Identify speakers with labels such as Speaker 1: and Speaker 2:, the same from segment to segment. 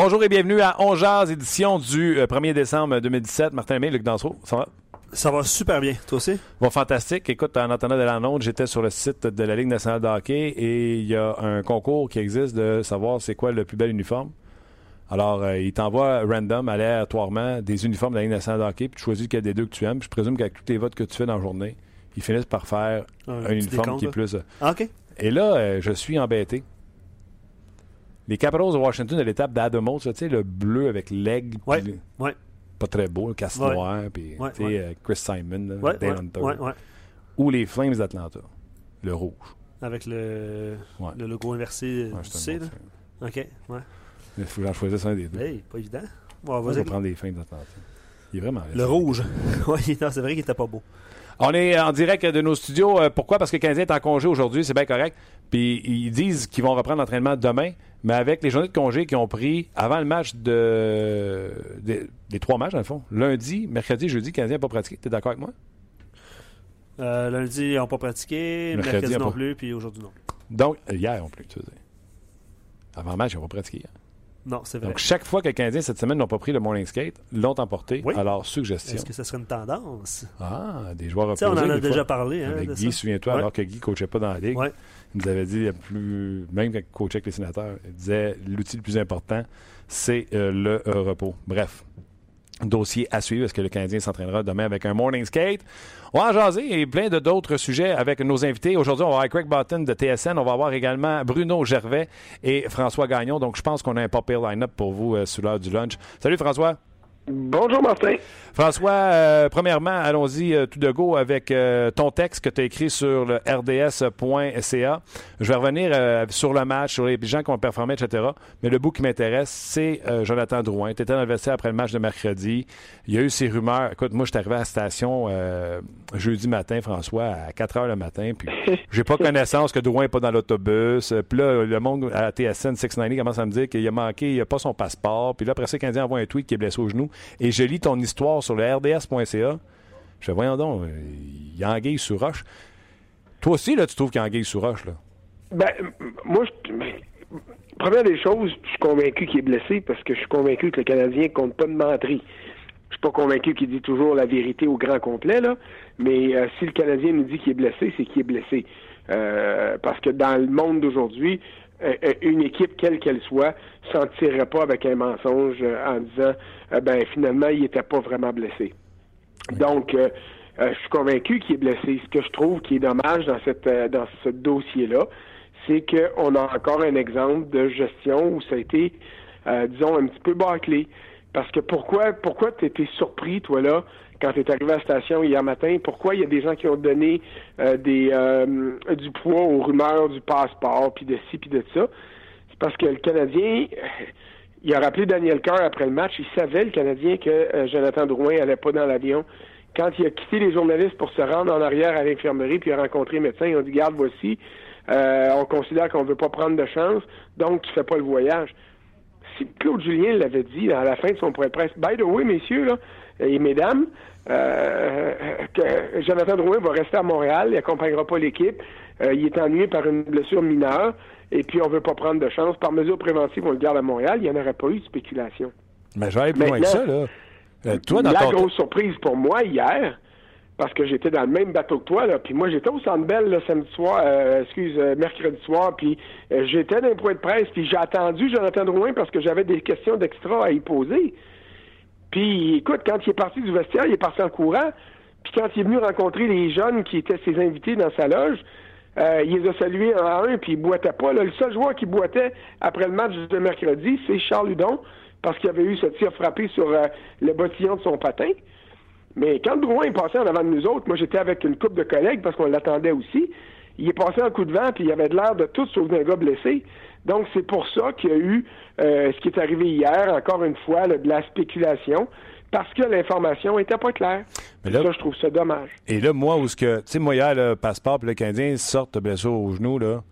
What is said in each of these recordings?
Speaker 1: Bonjour et bienvenue à On Jazz, édition du 1er euh, décembre 2017. Martin Lemay, Luc Dansereau, ça va?
Speaker 2: Ça va super bien. Toi aussi?
Speaker 1: Bon, fantastique. Écoute, en entendant de l'annonce, j'étais sur le site de la Ligue nationale de hockey et il y a un concours qui existe de savoir c'est quoi le plus bel uniforme. Alors, euh, il t'envoie random, aléatoirement, des uniformes de la Ligue nationale de hockey, puis tu choisis lequel des deux que tu aimes. je présume qu'avec tous les votes que tu fais dans la journée, ils finissent par faire un, uniforme qui est plus... Euh,
Speaker 2: ah, OK.
Speaker 1: Et là, je suis embêté les Capitals de Washington de l'étape d'Adamo, tu sais, le bleu avec l'aigle.
Speaker 2: Ouais, ouais.
Speaker 1: Pas très beau, le casse noir, puis euh, Chris Simon, Dan Hunter. Ou les Flames d'Atlanta, le rouge.
Speaker 2: Avec le, le logo inversé, tu sais, là. OK, ouais.
Speaker 1: Il faut que j'en choisisse un des deux.
Speaker 2: Hey, pas évident.
Speaker 1: on va prendre les Flames d'Atlanta. Il est vraiment...
Speaker 2: Le rouge. oui, c'est vrai qu'il était pas beau.
Speaker 1: On est en direct de nos studios. Euh, pourquoi? Parce que le Canadien est en congé aujourd'hui, c'est bien correct. Puis ils disent qu'ils vont reprendre l'entraînement demain, mais avec les journées de congé qu'ils ont pris avant le match de. des trois matchs, dans le fond. Lundi, mercredi, jeudi, le Canadien n'a pas pratiqué. Tu es d'accord avec moi?
Speaker 2: Euh, lundi, ils n'ont pas pratiqué, mercredi, non plus, puis aujourd'hui non.
Speaker 1: Donc, hier non plus, tu veux dire. Avant le match, ils n'ont pas pratiqué.
Speaker 2: Non, c'est vrai.
Speaker 1: Donc, chaque fois que les Canadiens cette semaine n'ont pas pris le morning skate, l'ont emporté. Alors, suggestion.
Speaker 2: Est-ce que ce serait une tendance?
Speaker 1: Ah, des joueurs
Speaker 2: opposés. on en a déjà parlé. Hein,
Speaker 1: avec Guy, souviens-toi, alors que Guy ne coachait pas dans la ligue, il nous avait dit, plus, même quand il coachait avec les sénateurs, il disait l'outil le plus important, c'est euh, le euh, repos. Bref, dossier à suivre. Est-ce que le Canadien s'entraînera demain avec un morning skate? On va en jaser et plein de d'autres sujets avec nos invités. Aujourd'hui, on va avoir Craig Button de TSN. On va avoir également Bruno Gervais et François Gagnon. Donc, je pense qu'on a un pop line-up pour vous euh, sous l'heure du lunch. Salut François.
Speaker 3: Bonjour Martin.
Speaker 1: François, euh, premièrement, allons-y euh, tout de go avec euh, ton texte que tu as écrit sur le rds.ca. Je vais revenir sur le match, sur les gens qui ont performé, etc. Mais le bout qui m'intéresse, c'est Jonathan Drouin. Tu étais dans le vestiaire après le match de mercredi. Il y a eu ces rumeurs. Écoute, moi, je suis arrivé à la station jeudi matin, François, à 4 heures le matin, puis j'ai pas connaissance que Drouin n'est pas dans l'autobus. Puis là, le monde à TSN 690 commence à me dire qu'il a manqué, il n'a pas son passeport. Puis là, après ça, le Canadien envoie un tweet qui est blessé au genou et je lis ton histoire sur le rds.ca. Je fais, voyons donc, il y a Anguille sous roche. Toi aussi, là, tu trouves qu'il y a Anguille sous roche, là?
Speaker 3: Ben, moi, je, première des choses, je suis convaincu qu'il est blessé parce que je suis convaincu que le Canadien compte pas de menterie. Je suis pas convaincu qu'il dit toujours la vérité au grand complet, là. Mais euh, si le Canadien nous dit qu'il est blessé, c'est qu'il est blessé. Euh, parce que dans le monde d'aujourd'hui, une équipe, quelle qu'elle soit, s'en tirerait pas avec un mensonge en disant ben finalement, il n'était pas vraiment blessé. Donc, je suis convaincu qu'il est blessé. Ce que je trouve qui est dommage dans cette dans ce dossier-là, c'est qu'on a encore un exemple de gestion où ça a été, disons, un petit peu bâclé. Parce que pourquoi pourquoi tu étais surpris, toi, là, quand tu es arrivé à la station hier matin, pourquoi il y a des gens qui ont donné euh, des euh, du poids aux rumeurs du passeport, puis de ci, puis de ça? C'est parce que le Canadien, il a rappelé Daniel Carr après le match, il savait, le Canadien, que euh, Jonathan Drouin allait pas dans l'avion. Quand il a quitté les journalistes pour se rendre en arrière à l'infirmerie, puis a rencontré le médecin, ils ont dit, garde, voici, on considère qu'on veut pas prendre de chance, donc tu fais pas le voyage. Si Claude Julien l'avait dit à la fin de son point de presse, by the way, messieurs, là, et mesdames, euh, que Jonathan Drouin va rester à Montréal, il accompagnera pas l'équipe. Euh, il est ennuyé par une blessure mineure, et puis on veut pas prendre de chance. Par mesure préventive, on le garde à Montréal. Il n'y en aurait pas eu de spéculation.
Speaker 1: Mais aller plus loin que ça, là.
Speaker 3: Euh, toi, dans la grosse surprise pour moi hier, parce que j'étais dans le même bateau que toi, là, puis moi j'étais au Centre Bell le samedi soir, excuse, mercredi soir, puis j'étais dans un point de presse, puis j'ai attendu Jonathan Drouin parce que j'avais des questions d'extra à y poser. Puis, écoute, quand il est parti du vestiaire, il est parti en courant. Puis quand il est venu rencontrer les jeunes qui étaient ses invités dans sa loge, euh, il les a salués un un, puis il boitait pas. le seul joueur qui boitait après le match de mercredi, c'est Charles Hudon, parce qu'il avait eu ce tir frappé sur euh, le bottillon de son patin. Mais quand Drouin est passé en avant de nous autres, moi j'étais avec une couple de collègues parce qu'on l'attendait aussi. Il est passé un coup de vent, puis il avait l'air de tout sauf d'un gars blessé. Donc c'est pour ça qu'il y a eu euh, ce qui est arrivé hier, encore une fois, de la spéculation parce que l'information était pas claire. Mais là, ça, je trouve ça dommage.
Speaker 1: Et là, moi, où ce que, tu sais, moi, hier, le passeport, puis le Canadien sortent de blessure au genou, là,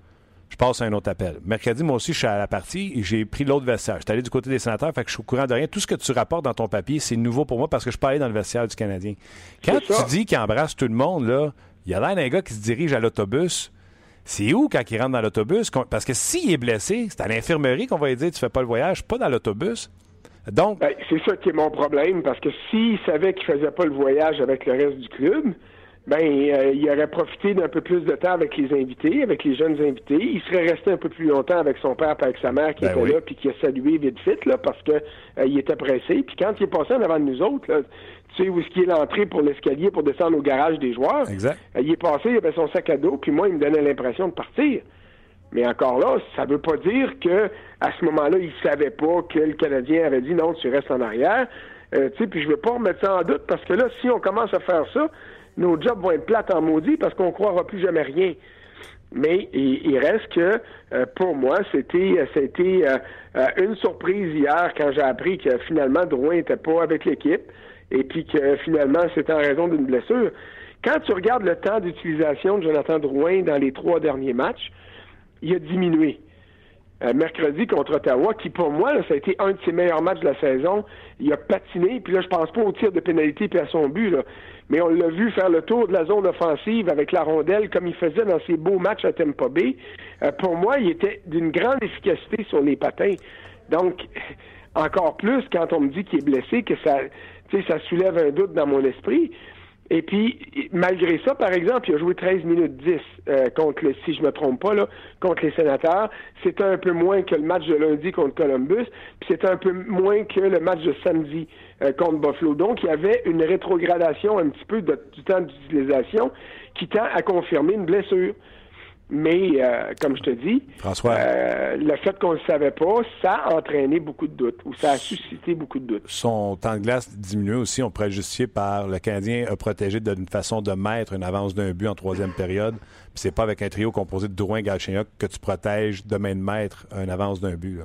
Speaker 1: je passe à un autre appel. Mercredi, moi aussi, je suis à la partie et j'ai pris l'autre vestiaire. Je suis allé du côté des sénateurs, fait que je suis au courant de rien. Tout ce que tu rapportes dans ton papier, c'est nouveau pour moi parce que je suis pas allé dans le vestiaire du Canadien. Quand tu dis qu'il embrasse tout le monde, là, il y a l'air d'un gars qui se dirige à l'autobus. C'est où quand il rentre dans l'autobus? Parce que s'il est blessé, c'est à l'infirmerie qu'on va lui dire tu fais pas le voyage, pas dans l'autobus. Donc.
Speaker 3: Ben, c'est ça qui est mon problème, parce que s'il savait qu'il faisait pas le voyage avec le reste du club, ben euh, il aurait profité d'un peu plus de temps avec les invités, avec les jeunes invités. Il serait resté un peu plus longtemps avec son père et avec sa mère qui ben était là, puis qui a salué vite vite là, parce que euh, il était pressé. Puis quand il est passé en avant de nous autres, là, tu sais où est-ce qu'il est l'entrée pour l'escalier pour descendre au garage des joueurs?
Speaker 1: Exact.
Speaker 3: Euh, il est passé, il avait son sac à dos, puis moi il me donnait l'impression de partir. Mais encore là, ça ne veut pas dire que à ce moment-là, il savait pas que le Canadien avait dit non, tu restes en arrière. Euh, tu sais, puis je veux pas remettre ça en doute parce que là, si on commence à faire ça, nos jobs vont être plates en maudit parce qu'on croira plus jamais rien. Mais il, reste que euh, pour moi, c'était c'était euh, une surprise hier quand j'ai appris que finalement Drouin n'était pas avec l'équipe et puis que finalement c'était en raison d'une blessure. Quand tu regardes le temps d'utilisation de Jonathan Drouin dans les trois derniers matchs, il a diminué. Euh, mercredi contre Ottawa, qui pour moi, ça a été un de ses meilleurs matchs de la saison. Il a patiné, puis là, je pense pas au tir de pénalité puis à son but, là. Mais on l'a vu faire le tour de la zone offensive avec la rondelle comme il faisait dans ses beaux matchs à Tampa Bay. Euh, pour moi, il était d'une grande efficacité sur les patins. Donc, encore plus quand on me dit qu'il est blessé, que ça, ça soulève un doute dans mon esprit. Et puis, malgré ça, par exemple, il a joué 13 minutes 10 euh, contre le, si je me trompe pas, là, contre les sénateurs. C'était un peu moins que le match de lundi contre Columbus, puis c'était un peu moins que le match de samedi euh, contre Buffalo. Donc, il y avait une rétrogradation un petit peu de, du temps d'utilisation qui tend à confirmer une blessure. Mais, euh, comme je te dis,
Speaker 1: François.
Speaker 3: Euh, le fait qu'on ne le savait pas, ça a entraîné beaucoup de doutes, ou ça a suscité beaucoup de doutes.
Speaker 1: Son temps de glace diminue aussi, on pourrait justifier par le Canadien a protégé d'une façon de mettre une avance d'un but en troisième période. Puis c'est pas avec un trio composé de Drouin Galchenyuk que tu protèges de main de maître une avance d'un but.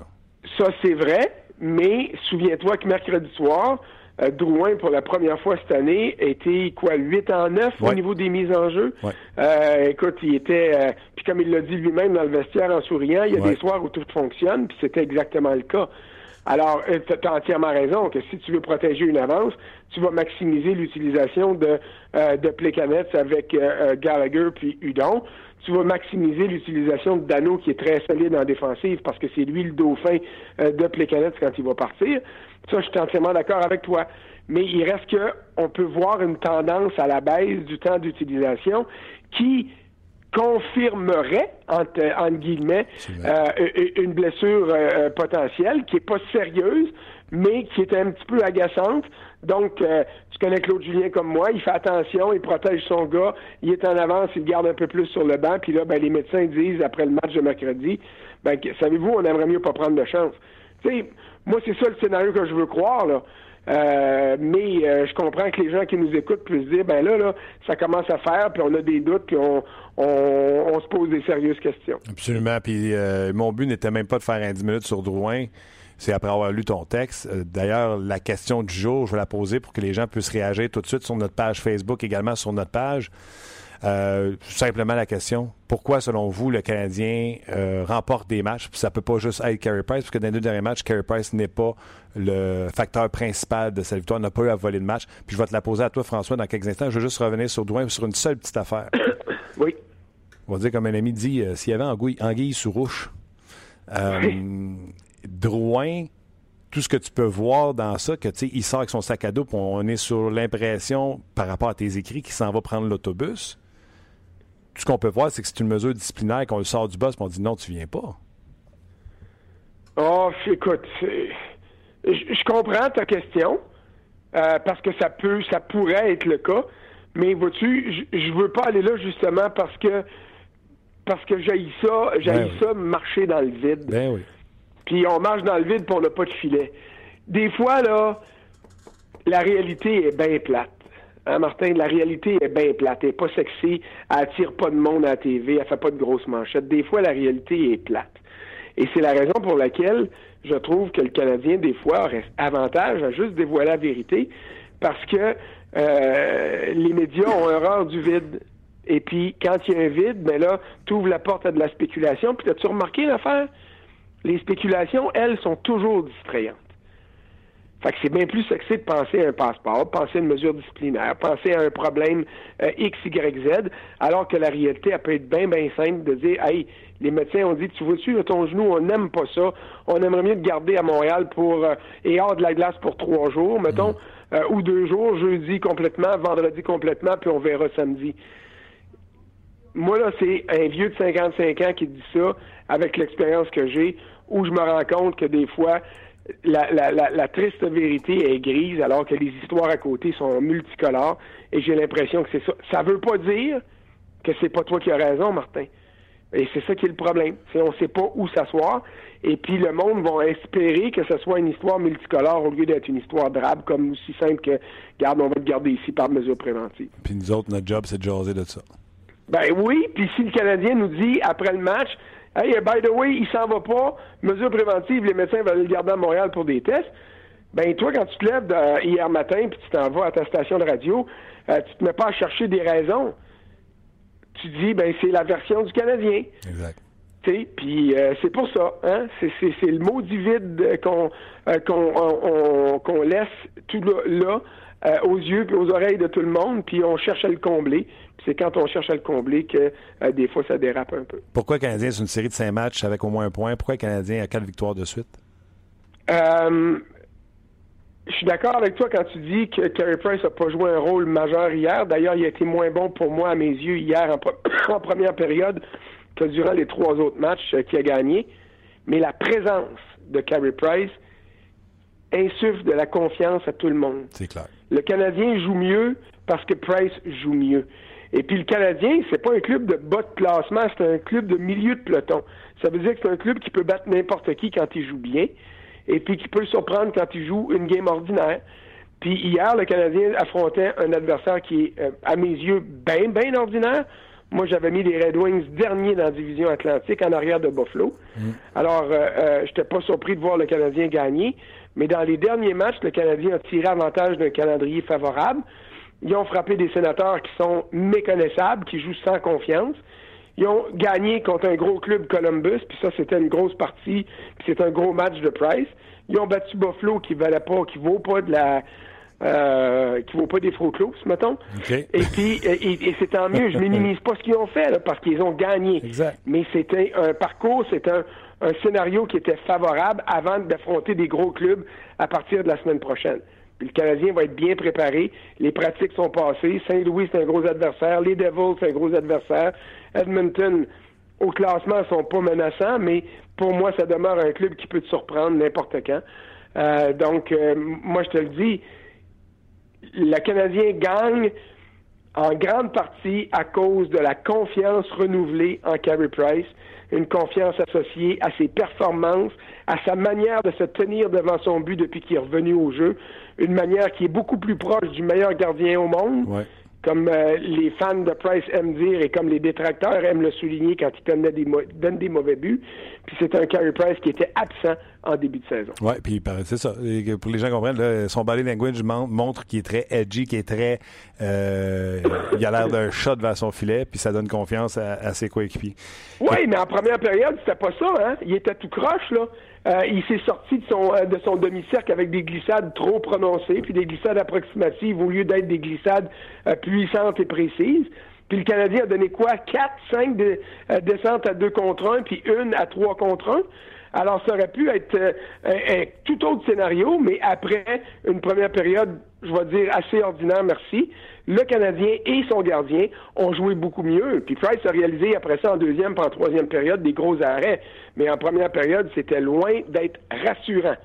Speaker 3: Ça, c'est vrai, mais souviens-toi que mercredi soir, euh, Drouin, pour la première fois cette année, était quoi, 8 en 9 au niveau des mises en jeu? Euh, écoute, il était, euh, puis comme il l'a dit lui-même dans le vestiaire en souriant, il y a des soirs où tout fonctionne, puis c'était exactement le cas. Alors, tu as entièrement raison que si tu veux protéger une avance, tu vas maximiser l'utilisation de, de Plekanec avec Gallagher puis Udon. Tu vas maximiser l'utilisation de Dano, qui est très solide en défensive, parce que c'est lui le dauphin de Plekanec quand il va partir. Ça, je suis entièrement d'accord avec toi. Mais il reste que on peut voir une tendance à la baisse du temps d'utilisation qui confirmerait, entre, guillemets, euh, une blessure euh, potentielle qui est pas sérieuse, mais qui est un petit peu agaçante. Donc, euh, connais Claude Julien comme moi, il fait attention, il protège son gars, il est en avance, il garde un peu plus sur le banc, puis là, ben, les médecins disent, après le match de mercredi, ben, savez-vous, on aimerait mieux pas prendre de chance. Sais, moi, c'est ça le scénario que je veux croire, là. Euh, mais euh, je comprends que les gens qui nous écoutent puissent dire ben là, là, ça commence à faire, puis on a des doutes, puis on, on, se pose des sérieuses questions.
Speaker 1: Absolument. Puis euh, mon but n'était même pas de faire un 10 minutes sur Drouin. C'est après avoir lu ton texte. D'ailleurs, la question du jour, je vais la poser pour que les gens puissent réagir tout de suite sur notre page Facebook, également sur notre page. Euh, simplement la question, pourquoi, selon vous, le Canadien euh, remporte des matchs? Puis ça peut pas juste être Carey Price, parce que dans les deux derniers matchs, Carey Price n'est pas le facteur principal de cette victoire, n'a pas eu à voler le match. Puis je vais te la poser à toi, François, dans quelques instants. Je veux juste revenir sur Douin sur une seule petite affaire.
Speaker 3: Oui.
Speaker 1: On va dire, comme un ami dit, euh, s'il y avait anguille, anguille sous rouche. Drouin, tout ce que tu peux voir dans ça, que tu sais, il sort avec son sac à dos, puis on est sur l'impression, par rapport à tes écrits, qu'il s'en va prendre l'autobus ce qu'on peut voir, c'est que c'est une mesure disciplinaire qu'on le sort du boss et on dit non, tu viens pas.
Speaker 3: Oh, écoute, je, comprends ta question euh, parce que ça peut, ça pourrait être le cas, mais vois-tu, je, veux pas aller là justement parce que parce que j'ai ça, j'ai ben ça marcher dans le vide.
Speaker 1: Ben oui.
Speaker 3: Puis on marche dans le vide pour le pas de filet. Des fois là, la réalité est bien plate. Hein, Martin, la réalité est bien plate, elle n'est pas sexy, elle attire pas de monde à la TV, elle fait pas de grosses manchettes. Des fois, la réalité est plate. Et c'est la raison pour laquelle je trouve que le Canadien, des fois, reste avantage à juste dévoiler la vérité, parce que euh, les médias ont horreur du vide. Et puis, quand il y a un vide, ben là, tu ouvres la porte à de la spéculation. Puis, as-tu remarqué l'affaire? Les spéculations, elles, sont toujours distrayantes. Fait que c'est bien plus sexy de penser à un passeport, penser à une mesure disciplinaire, penser à un problème euh, X, Y, Z, alors que la réalité, elle peut être bien, bien simple de dire, hey, les médecins ont dit, tu vois-tu, ton genou, on n'aime pas ça, on aimerait mieux te garder à Montréal pour, euh, et hors de la glace pour trois jours, mettons, mm. euh, ou deux jours, jeudi complètement, vendredi complètement, puis on verra samedi. Moi, là, c'est un vieux de 55 ans qui dit ça, avec l'expérience que j'ai, où je me rends compte que des fois, la, triste vérité est grise alors que les histoires à côté sont multicolores et j'ai l'impression que c'est ça. Ça veut pas dire que c'est pas toi qui as raison, Martin. Et c'est ça qui est le problème. C'est on sait pas où s'asseoir et puis le monde va espérer que ce soit une histoire multicolore au lieu d'être une histoire drabe comme aussi simple que garde on va te garder ici par mesure préventive.
Speaker 1: Puis nous autres notre job c'est de jaser de ça.
Speaker 3: Ben oui, puis si le Canadien nous dit après le match Hey, by the way, il s'en va pas. Mesure préventive, les médecins veulent le garder à Montréal pour des tests. Ben toi, quand tu te lèves euh, hier matin puis tu t'en vas à ta station de radio, euh, tu te mets pas à chercher des raisons. Tu dis, ben c'est la version du Canadien.
Speaker 1: Exact.
Speaker 3: Puis euh, c'est pour ça, hein? C'est le mot du vide qu'on qu'on laisse tout là, aux yeux et aux oreilles de tout le monde, puis on cherche à le combler c'est quand on cherche à le combler que euh, des fois ça dérape un peu.
Speaker 1: Pourquoi le Canadien, c'est une série de cinq matchs avec au moins un point? Pourquoi le Canadien a quatre victoires de suite?
Speaker 3: Euh, je suis d'accord avec toi quand tu dis que Carey Price n'a pas joué un rôle majeur hier. D'ailleurs, il a été moins bon pour moi à mes yeux hier en, première période que durant les trois autres matchs euh, qu'il a gagné. Mais la présence de Carey Price insuffle de la confiance à tout le monde.
Speaker 1: C'est clair.
Speaker 3: Le Canadien joue mieux parce que Price joue mieux. Et puis le Canadien, c'est pas un club de bas de classement, c'est un club de milieu de peloton. Ça veut dire que c'est un club qui peut battre n'importe qui quand il joue bien, et puis qui peut le surprendre quand il joue une game ordinaire. Puis hier, le Canadien affrontait un adversaire qui est, euh, à mes yeux, bien, bien ordinaire. Moi, j'avais mis les Red Wings derniers dans la division Atlantique, en arrière de Buffalo. Mm. Alors, euh, euh, j'étais pas surpris de voir le Canadien gagner. Mais dans les derniers matchs, le Canadien a tiré avantage d'un calendrier favorable. Ils ont frappé des sénateurs qui sont méconnaissables, qui jouent sans confiance. Ils ont gagné contre un gros club Columbus, puis ça, c'était une grosse partie, puis c'est un gros match de Price. Ils ont battu Buffalo qui valait pas, qui vaut pas de la euh, qui vaut pas des faux clous, mettons. Et puis, et, c'est tant mieux. Je minimise pas ce qu'ils ont fait, parce qu'ils ont gagné. Mais c'était un parcours, c'était un, un, scénario qui était favorable avant d'affronter des gros clubs à partir de la semaine prochaine le Canadien va être bien préparé. Les pratiques sont passées. Saint-Louis, c'est un gros adversaire. Les Devils, c'est un gros adversaire. Edmonton, au classement, sont pas menaçants, mais pour moi, ça demeure un club qui peut te surprendre n'importe quand. Euh, donc, euh, moi, je te le dis, le Canadien gagne en grande partie à cause de la confiance renouvelée en Carey Price, une confiance associée à ses performances, à sa manière de se tenir devant son but depuis qu'il est revenu au jeu, une manière qui est beaucoup plus proche du meilleur gardien au monde. Comme euh, les fans de Price aiment dire et comme les détracteurs aiment le souligner quand il donne des, donne des mauvais buts. Puis c'est un Carey Price qui était absent en début de saison.
Speaker 1: Oui, puis c'est ça. pour les gens comprennent, son body language montre qu'il est très edgy, qu'il est très. Euh, il a l'air d'un shot vers son filet, puis ça donne confiance à, ses coéquipiers.
Speaker 3: Oui, mais en première période, c'était pas ça. Hein? Il était tout croche, là. Euh, il s'est sorti de son, euh, de son demi-cercle avec des glissades trop prononcées, puis des glissades approximatives au lieu d'être des glissades euh, puissantes et précises. Puis le Canadien a donné quoi? Quatre, cinq descentes à deux contre un, puis une à trois contre un. Alors, ça aurait pu être un, tout autre scénario, mais après une première période, je vais dire, assez ordinaire, merci le Canadien et son gardien ont joué beaucoup mieux. Puis Price a réalisé après ça en deuxième et en troisième période des gros arrêts. Mais en première période, c'était loin d'être rassurant.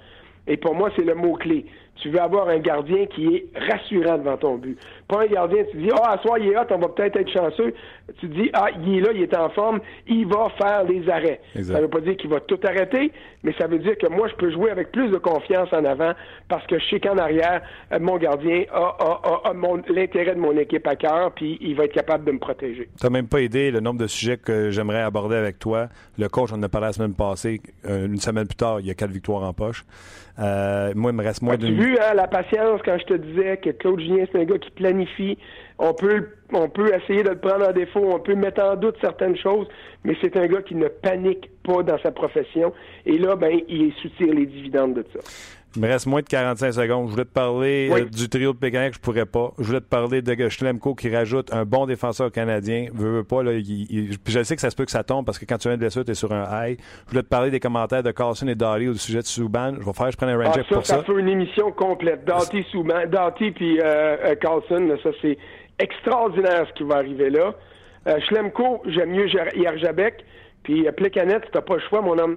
Speaker 3: Et pour moi, c'est le mot-clé. tu veux avoir un gardien qui est rassurant devant ton but. Pas un gardien, tu dis, ah, à soir, il est hot, on va peut-être être chanceux. Tu dis, ah, il est là, il est en forme, il va faire les arrêts. Ça ne veut pas dire qu'il va tout arrêter, mais ça veut dire que moi, je peux jouer avec plus de confiance en avant parce que je sais qu'en arrière, euh, mon gardien a, l'intérêt de mon équipe à cœur, puis il va être capable de me protéger.
Speaker 1: Tu n'as même pas aidé le nombre de sujets que j'aimerais aborder avec toi. Le coach, on en a parlé la semaine passée. Euh, une semaine plus tard, il y a quatre victoires en poche. Euh, moi, il me reste moins
Speaker 3: d'une... Tu vu hein, la patience quand je te disais que Claude Julien, c'est un gars qui planifie. On peut, essayer de le prendre en défaut, on peut mettre en doute certaines choses, mais c'est un gars qui ne panique pas dans sa profession. Et là, ben, il soutire les dividendes de ça.
Speaker 1: Il me reste moins de 45 secondes. Je voulais te parler euh, du trio de Pékin que je pourrais pas. Je voulais te parler de Schlemko qui rajoute un bon défenseur canadien. Veux, veux pas, là, je sais que ça se peut que ça tombe parce que quand tu viens de blessure, tu es sur un high. Je voulais te parler des commentaires de Carlson et Doughty au sujet de Souban. Je vais faire, je prends un range
Speaker 3: ah,
Speaker 1: pour ça.
Speaker 3: Ça fait une émission complète. Doughty, Souban, Doughty puis euh, euh, Carlson, ça c'est extraordinaire ce qui va arriver là. Schlemko, j'aime mieux Yerjabek. Puis Plecanet, t'as pas le choix, mon homme.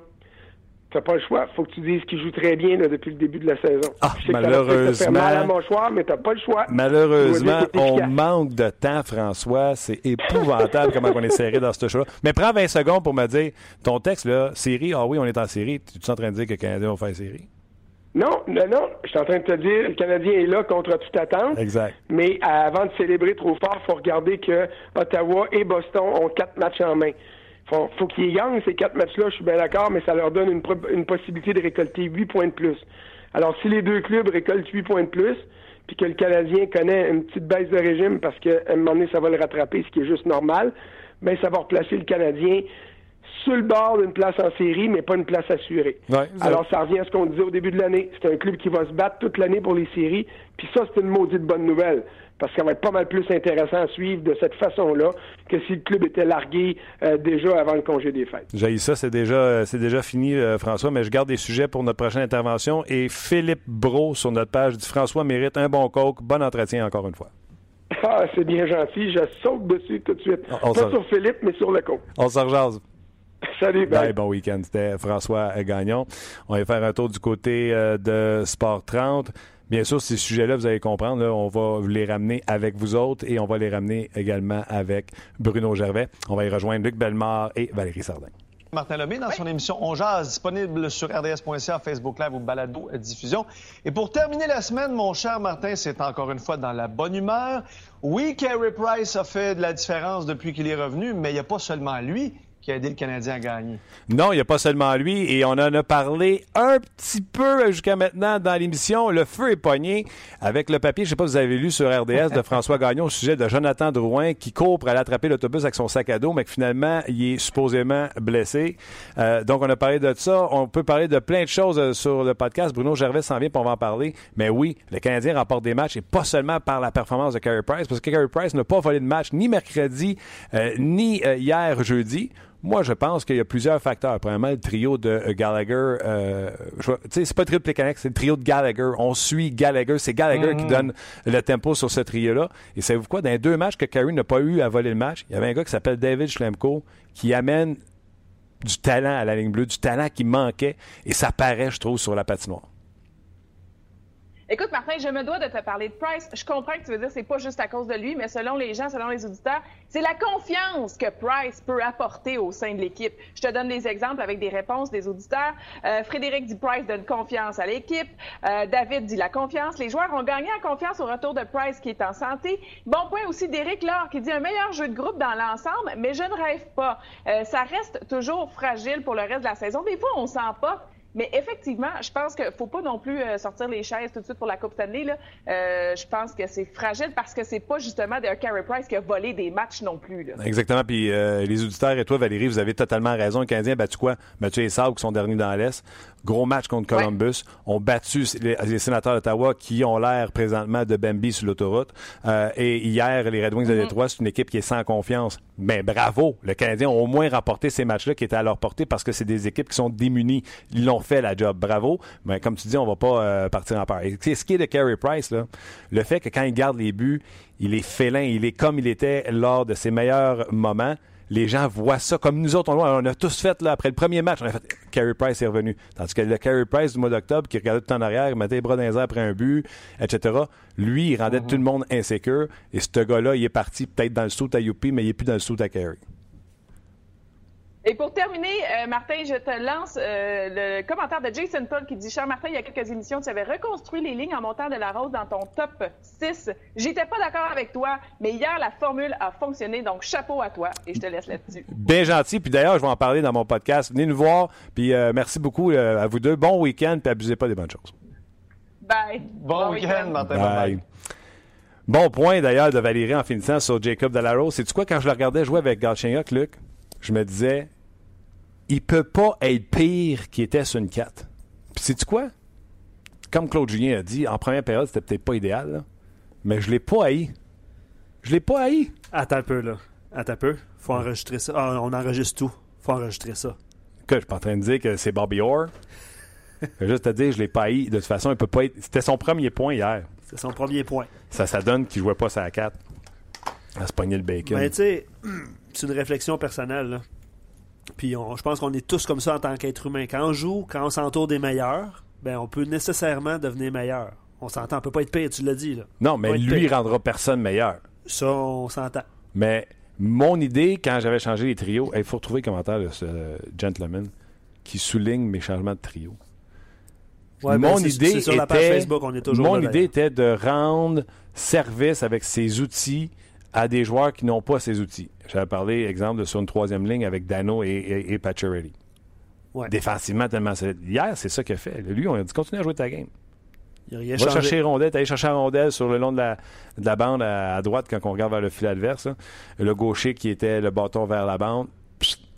Speaker 3: T'as pas le choix. Faut que tu dises qu'il joue très bien depuis le début de la saison.
Speaker 1: Ah, malheureusement.
Speaker 3: mal à mon choix, mais t'as pas le choix.
Speaker 1: Malheureusement, on manque de temps, François. C'est épouvantable comment on est serré dans ce show-là. Mais prends 20 secondes pour me dire, ton texte, là, série, ah oui, on est en série. Tu es en train de dire que le Canadien va faire série?
Speaker 3: Non, non, non. Je suis en train de te dire, le Canadien est là contre toute attente.
Speaker 1: Exact.
Speaker 3: Mais avant de célébrer trop fort, il faut regarder que Ottawa et Boston ont quatre matchs en main faut, faut qu'ils gagnent ces quatre matchs-là, je suis bien d'accord, mais ça leur donne une, une, possibilité de récolter huit points de plus. Alors, si les deux clubs récoltent huit points de plus, puis que le Canadien connaît une petite baisse de régime parce qu'à un moment donné, ça va le rattraper, ce qui est juste normal, bien, ça va replacer le Canadien sur le bord d'une place en série, mais pas une place assurée. Alors, ça revient à ce qu'on disait au début de l'année. C'est un club qui va se battre toute l'année pour les séries, puis ça, c'est une maudite bonne nouvelle parce que ça va être pas mal plus intéressant à suivre de cette façon-là que si le club était largué euh, déjà avant le congé des fêtes.
Speaker 1: J'ai ça, c'est déjà, euh, c'est déjà fini, euh, François, mais je garde des sujets pour notre prochaine intervention. Et Philippe Bro, sur notre page, dit François mérite un bon coke, bon entretien encore une fois.
Speaker 3: Ah, c'est bien gentil, je saute dessus tout de suite. pas sur Philippe, mais sur le coke.
Speaker 1: On s'en rejase.
Speaker 3: Salut, bye.
Speaker 1: bon week-end. C'était François Gagnon. On va faire un tour du côté de Sport 30. Bien sûr, ces sujets-là, vous allez comprendre, on va les ramener avec vous autres et on va les ramener également avec Bruno Gervais. On va y rejoindre Luc Bellemare et Valérie Sardin.
Speaker 4: Martin Lemay dans son émission On Jazz, disponible sur RDS.ca, Facebook Live ou Balado Diffusion. Et pour terminer la semaine, mon cher Martin, c'est encore une fois dans la bonne humeur. Oui, Carey Price a fait de la différence depuis qu'il est revenu, mais il n'y a pas seulement lui qui a aidé le Canadien à gagner?
Speaker 1: Non, il n'y a pas seulement lui, et on en a parlé un petit peu jusqu'à maintenant dans l'émission. Le feu est pogné avec le papier, je ne sais pas si vous avez lu sur RDS, de François Gagnon au sujet de Jonathan Drouin qui court pour aller attraper l'autobus avec son sac à dos, mais que finalement, il est supposément blessé. Euh, donc, on a parlé de ça. On peut parler de plein de choses euh, sur le podcast. Bruno Gervais s'en vient, pour en parler. Mais oui, le Canadien remporte des matchs, et pas seulement par la performance de Carey Price, parce que Carey Price n'a pas volé de match ni mercredi, euh, ni hier jeudi. Moi, je pense qu'il y a plusieurs facteurs. Premièrement, le trio de euh, Gallagher. Euh, tu sais, c'est pas le trio de c'est le trio de Gallagher. On suit Gallagher. C'est Gallagher qui mm-hmm. donne le tempo sur ce trio-là. Et savez-vous quoi? Dans les deux matchs que Carey n'a pas eu à voler le match, il y avait un gars qui s'appelle David Schlemko qui amène du talent à la ligne bleue, du talent qui manquait. Et ça paraît, je trouve, sur la patinoire.
Speaker 5: Écoute, Martin, je me dois de te parler de Price. Je comprends que tu veux dire que c'est pas juste à cause de lui, mais selon les gens, selon les auditeurs, c'est la confiance que Price peut apporter au sein de l'équipe. Je te donne des exemples avec des réponses des auditeurs. Euh, Frédéric dit Price donne confiance à l'équipe. Euh, David dit la confiance. Les joueurs ont gagné en confiance au retour de Price qui est en santé. Bon point aussi d'Éric Laure qui dit un meilleur jeu de groupe dans l'ensemble, mais je ne rêve pas. Euh, ça reste toujours fragile pour le reste de la saison. Des fois, on sent pas mais effectivement, je pense qu'il ne faut pas non plus euh, sortir les chaises tout de suite pour la Coupe Stanley. Là. Euh, je pense que c'est fragile parce que c'est pas justement d'un Carey Price qui a volé des matchs non plus.
Speaker 1: Exactement. Puis euh, les auditeurs et toi, Valérie, vous avez totalement raison. Le Canadien a battu quoi? Battu les qui sont derniers dans l'Est? Gros match contre Columbus. ont battu les, sénateurs d'Ottawa qui ont l'air présentement de Bambi sur l'autoroute. Euh, et hier, les Red Wings de mm-hmm. Détroit, c'est une équipe qui est sans confiance. Mais bravo! Le Canadien a au moins remporté ces matchs-là qui étaient à leur portée parce que c'est des équipes qui sont démunies. Ils l'ont fait, la job. Bravo. Mais comme tu dis, on va pas euh, partir en peur. Et ce qui est de Carey Price, là, le fait que quand il garde les buts, il est félin, il est comme il était lors de ses meilleurs moments les gens voient ça comme nous autres. On, a tous fait, là, après le premier match, on a fait Carey Price est revenu. Tandis que le Carey Price du mois d'octobre, qui regardait tout en arrière, il mettait les bras dans les airs après un but, etc., lui, il rendait tout le monde insécure. Et ce gars-là, il est parti peut-être dans le sous à Youpi, mais il n'est plus dans le sous à Carey.
Speaker 5: Et pour terminer, euh, Martin, je te lance euh, le commentaire de Jason Paul qui dit Cher Martin, il y a quelques émissions, tu avais reconstruit les lignes en montant de la rose dans ton top 6. J'étais pas d'accord avec toi, mais hier, la formule a fonctionné, donc chapeau à toi et je te laisse là-dessus.
Speaker 1: Bien gentil, puis d'ailleurs, je vais en parler dans mon podcast. Venez nous voir, puis euh, merci beaucoup à vous deux. Bon week-end, puis abusez pas des bonnes choses.
Speaker 5: Bye.
Speaker 4: Bon, week-end, Martin. Bye.
Speaker 1: Bon point d'ailleurs de Valérie en finissant sur Jacob Delarose. C'est-tu quoi, quand je le regardais jouer avec Galchenyuk, Luc, je me disais, il peut pas être pire qu'il était sur une 4. Puis sais-tu quoi? Comme Claude Julien a dit, en première période, c'était peut-être pas idéal, mais je l'ai pas haï. Je l'ai pas haï.
Speaker 2: Attends un peu, là. Attends un peu. Faut enregistrer ça. Ah, on enregistre tout. Faut enregistrer ça.
Speaker 1: Que je suis pas en train de dire que c'est Bobby Orr. juste te dire, je l'ai pas haï. De toute façon, il peut pas être. C'était son premier point hier.
Speaker 2: C'était son premier point.
Speaker 1: Ça, ça donne qu'il jouait pas sa 4. À se pogner le bacon.
Speaker 2: Mais tu sais, c'est une réflexion personnelle, là. Puis je pense qu'on est tous comme ça en tant qu'être humain. Quand on joue, quand on s'entoure des meilleurs, ben on peut nécessairement devenir meilleur. On s'entend, on peut pas être pire, tu l'as dit. Là.
Speaker 1: Non, mais lui il rendra personne meilleur.
Speaker 2: Ça, on s'entend.
Speaker 1: Mais mon idée, quand j'avais changé les trios, il faut retrouver le commentaire de ce gentleman qui souligne mes changements de trio.
Speaker 2: mon ben, idée sur la page Facebook, on est toujours
Speaker 1: Mon idée était de rendre service avec ces outils à des joueurs qui n'ont pas ces outils. J'avais parlé, exemple, de sur une troisième ligne avec Dano et, et, et Défensivement, tellement Hier, c'est ça qu'il a fait. Lui, on a dit continue à jouer ta game. Il a Va chercher rondelle, aller chercher rondelle sur le long de la, de la bande à, droite quand on regarde vers le fil adverse. Le gaucher qui était le bâton vers la bande,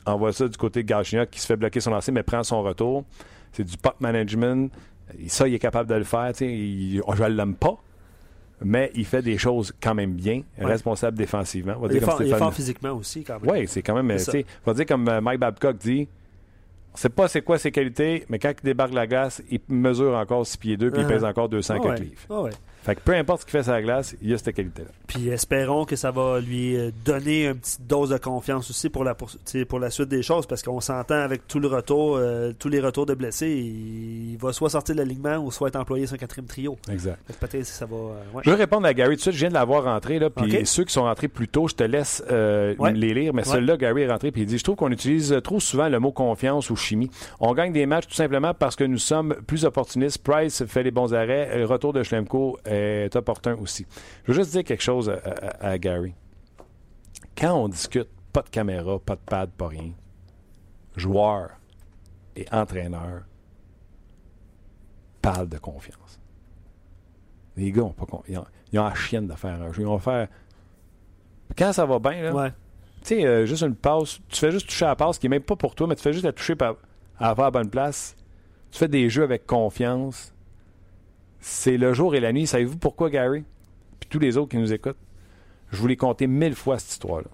Speaker 1: envoie ça du côté de Gachignac qui se fait bloquer son lancer mais prend son retour. C'est du pop management. Ça, il est capable de le faire. Il, je ne l'aime pas, mais il fait des choses quand même bien, responsable défensivement.
Speaker 2: il, est fort, physiquement aussi, quand même.
Speaker 1: Oui, c'est quand même. On va dire comme euh, Mike Babcock dit on sait pas c'est quoi ses qualités, mais quand il débarque la glace, il mesure encore 6 pieds 2 puis il uh-huh. pèse encore 204 livres. Fait que peu importe ce qu'il fait sur la glace, il a cette qualité-là.
Speaker 2: Puis espérons que ça va lui euh, donner une petite dose de confiance aussi pour la, pour, pour la suite des choses, parce qu'on s'entend avec tout le retour, euh, tous les retours de blessés, il, va soit sortir de l'alignement ou soit être employé sur un quatrième trio.
Speaker 1: Exact.
Speaker 2: Peut-être ça va. Euh,
Speaker 1: je veux répondre à Gary tout de suite. Je viens de l'avoir rentré, là, puis ceux qui sont rentrés plus tôt, je te laisse les lire, mais celui-là, Gary est rentré, puis il dit Je trouve qu'on utilise trop souvent le mot confiance ou chimie. On gagne des matchs tout simplement parce que nous sommes plus opportunistes. Price fait les bons arrêts, retour de Schlemko est opportun aussi. Je veux juste dire quelque chose à, Gary. Quand on discute, pas de caméra, pas de pad, pas rien, joueur et entraîneur parlent de confiance. Les gars ont pas ils ont, ils ont la chienne de faire un jeu. Ils vont faire. Quand ça va bien, là. Tu sais, euh, juste une passe, tu fais juste toucher à la passe qui n'est même pas pour toi, mais tu fais juste la toucher à avoir la bonne place. Tu fais des jeux avec confiance c'est le jour et la nuit. Savez-vous pourquoi, Gary? Puis tous les autres qui nous écoutent. Je vous l'ai compté mille fois, cette histoire-là.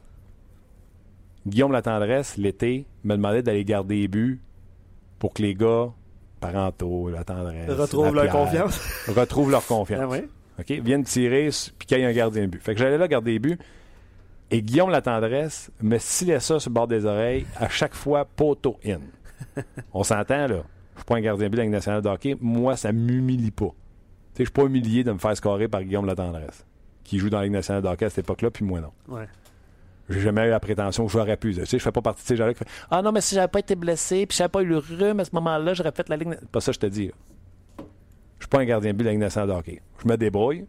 Speaker 1: Guillaume La Tendresse, l'été, me demandait d'aller garder les buts pour que les gars, parentaux, La Tendresse,
Speaker 2: retrouvent leur confiance.
Speaker 1: retrouvent leur confiance.
Speaker 2: Ah?
Speaker 1: Viennent tirer, puis qu'il y ait un gardien de but. Fait que j'allais là garder les buts. Et Guillaume La Tendresse me scillait ça sur le bord des oreilles à chaque fois poteau in. On s'entend, là. Je suis pas un gardien de but de la nationale de hockey. Moi, ça m'humilie pas je suis pas humilié de me faire scorer par Guillaume Latendresse, qui joue dans la Ligue nationale de hockey à cette époque-là, puis moi non.
Speaker 2: Ouais.
Speaker 1: J'ai jamais eu la prétention que j'aurais pu. Tu sais, je fais pas partie de ces gens-là qui font Ah non, mais si j'avais pas été blessé, puis j'avais pas eu le rhume à ce moment-là, j'aurais fait la Ligue Pas ça, je te dis. Je suis pas un gardien de but de la Ligue nationale de hockey. Je me débrouille.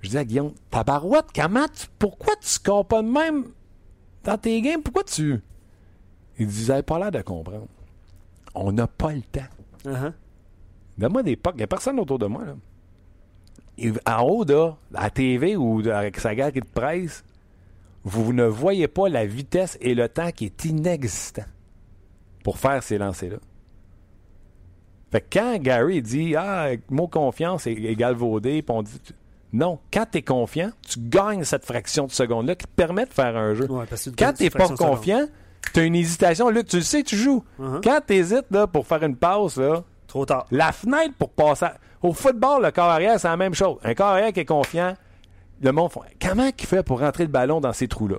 Speaker 1: Je dis à Guillaume, tabarouette, comment tu, pourquoi tu scores pas de même dans tes games? Pourquoi tu. Il disait, pas l'air de comprendre. On n'a pas le temps.
Speaker 2: Uh-huh.
Speaker 1: Donne-moi des. Il n'y a personne autour de moi. en haut, là, à la TV ou avec sa gare qui te presse, vous ne voyez pas la vitesse et le temps qui est inexistant pour faire ces lancers-là. Fait que quand Gary dit Ah, mot confiance égale vaudé, puis on dit Non, quand tu es confiant, tu gagnes cette fraction de seconde-là qui te permet de faire un jeu. quand tu n'es pas confiant, tu as une hésitation. Luc, tu le sais, tu joues. Uh-huh. Quand tu hésites pour faire une passe, là,
Speaker 2: Trop tard.
Speaker 1: La fenêtre pour passer. Au football, le corps arrière, c'est la même chose. Un corps arrière qui est confiant, le monde Comment il fait pour rentrer le ballon dans ces trous-là?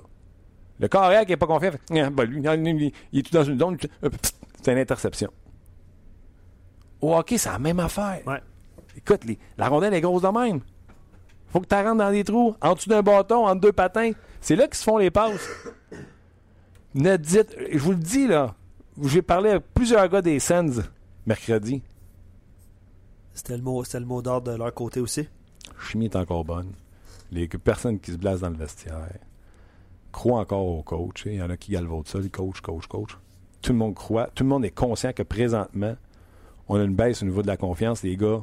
Speaker 1: Le carrière qui n'est pas confiant, fait, Ah, ben, lui, il, il est tout dans une zone. C'est une interception. Au hockey, c'est la même affaire.
Speaker 2: Ouais.
Speaker 1: Écoute, les- la rondelle est grosse de même. Faut que tu rentres dans des trous, en dessous d'un bâton, entre deux patins. C'est là qu'ils se font les passes. Ne dites, je vous le dis là, j'ai parlé à plusieurs gars des Sens mercredi.
Speaker 2: C'était le mot, le mot d'ordre de leur côté aussi?
Speaker 1: Chimie est encore bonne. Les que personne qui se blesse dans le vestiaire. Croit encore au coach. hein. Il y en a qui galvautent ça, les coach, coach, coach. Tout le monde croit. Tout le monde est conscient que présentement, on a une baisse au niveau de la confiance. Les gars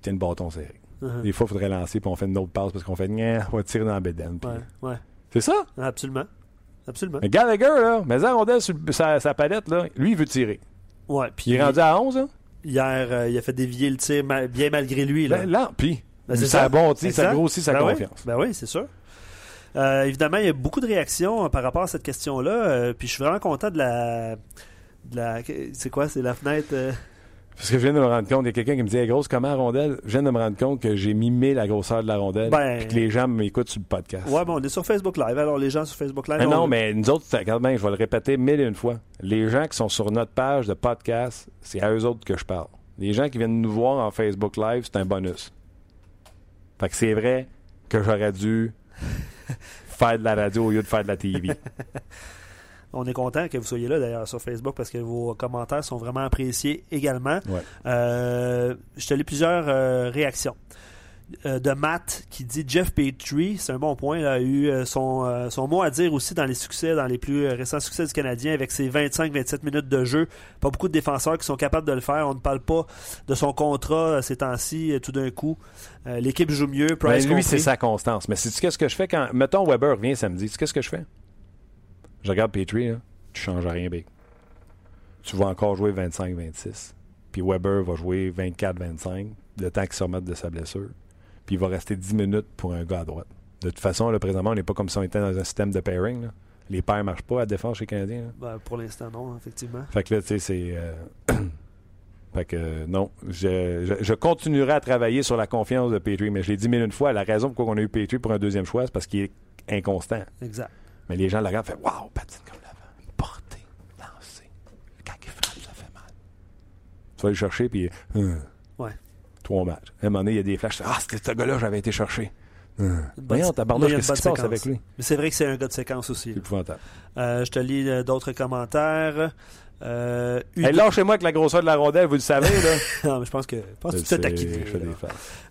Speaker 1: tiennent le bâton serré.
Speaker 2: Uh-huh.
Speaker 1: Des fois, il faudrait lancer puis on fait une autre passe parce qu'on fait on va tirer dans la bédaine. puis-
Speaker 2: Ouais, ouais.
Speaker 1: C'est ça?
Speaker 2: Absolument. Absolument.
Speaker 1: Mais Gallagher, là, mais la rondelle sur sa, sa palette, là, lui, il veut tirer.
Speaker 2: Ouais, puis
Speaker 1: Il est rendu à 11, là.
Speaker 2: hier, euh, il a fait dévier le tir ma- bien malgré lui. Là.
Speaker 1: Ben, là, puis,
Speaker 2: Ben, c'est
Speaker 1: ça
Speaker 2: ça.
Speaker 1: abondit, ça
Speaker 2: Exact.
Speaker 1: grossit sa
Speaker 2: Ben oui.
Speaker 1: confiance.
Speaker 2: Ben oui, c'est sûr. Euh, évidemment, il y a beaucoup de réactions euh, par rapport à cette question-là. euh, puis je suis vraiment content de la. de la c'est quoi C'est la fenêtre. euh,
Speaker 1: Parce que je viens de me rendre compte, il y a quelqu'un qui me dit hey, grosse comment la rondelle? Je viens de me rendre compte que j'ai mimé la grosseur de la rondelle.
Speaker 2: Ben-
Speaker 1: Puis que les gens m'écoutent sur le podcast.
Speaker 2: Ouais, bon, on est sur Facebook Live. Alors, les gens sur Facebook Live.
Speaker 1: Mais non,
Speaker 2: on-
Speaker 1: mais nous autres, regarde bien, je vais le répéter mille et une fois. Les gens qui sont sur notre page de podcast, c'est à eux autres que je parle. Les gens qui viennent nous voir en Facebook Live, c'est un bonus. Fait que c'est vrai que j'aurais dû faire de la radio au lieu de faire de la TV.
Speaker 2: On est content que vous soyez là d'ailleurs sur Facebook parce que vos commentaires sont vraiment appréciés également.
Speaker 1: Ouais.
Speaker 2: Euh, je te lis plusieurs euh, réactions. Euh, de Matt qui dit Jeff Petrie, c'est un bon point, il a eu euh, son, euh, son mot à dire aussi dans les succès, dans les plus récents succès du Canadien avec ses 25-27 minutes de jeu. Pas beaucoup de défenseurs qui sont capables de le faire. On ne parle pas de son contrat ces temps-ci, tout d'un coup. L'équipe joue mieux.
Speaker 1: Ben,
Speaker 2: Price
Speaker 1: lui,
Speaker 2: compris.
Speaker 1: c'est sa constance. Mais c'est qu'est-ce que je fais quand. Mettons, Weber revient samedi. C'est qu'est-ce que je fais? Je regarde Petrie, là. Tu changes rien, Big. Tu vas encore jouer 25-26. Puis Weber va jouer 24-25, le temps qu'il se remette de sa blessure. Puis il va rester 10 minutes pour un gars à droite. De toute façon, là, présentement, on n'est pas comme si on était dans un système de pairing. là. Les paires ne marchent pas à défense chez les Canadiens. là.
Speaker 2: Ben, pour l'instant, non, effectivement.
Speaker 1: Fait que là, tu sais, c'est. euh, fait que euh, non, je, je- je continuerai à travailler sur la confiance de Petrie, mais je l'ai dit mille une fois, la raison pourquoi on a eu Petrie pour un deuxième choix, c'est parce qu'il est inconstant.
Speaker 2: Exact.
Speaker 1: Mais les gens le regardent font Waouh, patine comme l'avant, une portée, lancée. Quand il frappe, ça fait mal. Tu vas le chercher, puis. euh,
Speaker 2: Ouais.
Speaker 1: Trois matchs. À un moment donné, il y a des flashs. Ah, c'était ce gars-là, j'avais été chercher. Euh. Voyons, tabarnouche, qu'est-ce qui se passe avec lui?
Speaker 2: Mais c'est vrai que c'est un gars de séquence aussi.
Speaker 1: C'est épouvantable.
Speaker 2: Euh, je te lis euh, d'autres commentaires. Euh,
Speaker 1: Hey,
Speaker 2: Udon-
Speaker 1: lâchez-moi avec la grosseur de la rondelle, vous le savez, là.
Speaker 2: non, mais je pense que, je pense que tu t'es taquiné.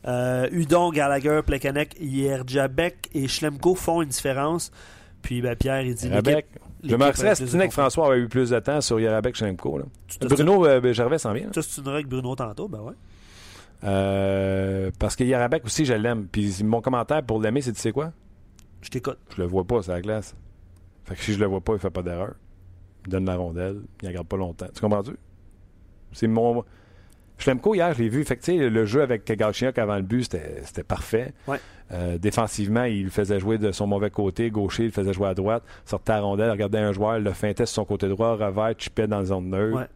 Speaker 2: Euh, Udon, Gallagher, Plekanec, Yerjabek et Schlemko font une différence. Puis ben, Pierre, il dit l'équipe-
Speaker 1: Je me
Speaker 2: a
Speaker 1: reserais
Speaker 2: plus
Speaker 1: si
Speaker 2: de
Speaker 1: tu que. François avait eu plus de temps sur Yarabek
Speaker 2: te-
Speaker 1: Bruno euh, Gervais s'en vient.
Speaker 2: Tu te souviendras avec Bruno tantôt, ben ouais.
Speaker 1: Euh, parce que Yarabek aussi, je l'aime. Puis mon commentaire pour l'aimer, c'est tu sais quoi?
Speaker 2: Je t'écoute.
Speaker 1: Je le vois pas, c'est la glace. Fait que si je le vois pas, il fait pas d'erreur. Il donne la rondelle, il la garde pas longtemps. Tu comprends-tu? C'est mon. Schlemko, hier, je l'ai vu. Fait que, le jeu avec Galchenyuk avant le but, c'était parfait.
Speaker 2: Ouais.
Speaker 1: Euh, défensivement, il le faisait jouer de son mauvais côté. Gaucher, il le faisait jouer à droite. Sortait à rondelle, regardait un joueur, le feintait sur son côté droit, revers, chipait dans la zone neutre.
Speaker 2: Ouais.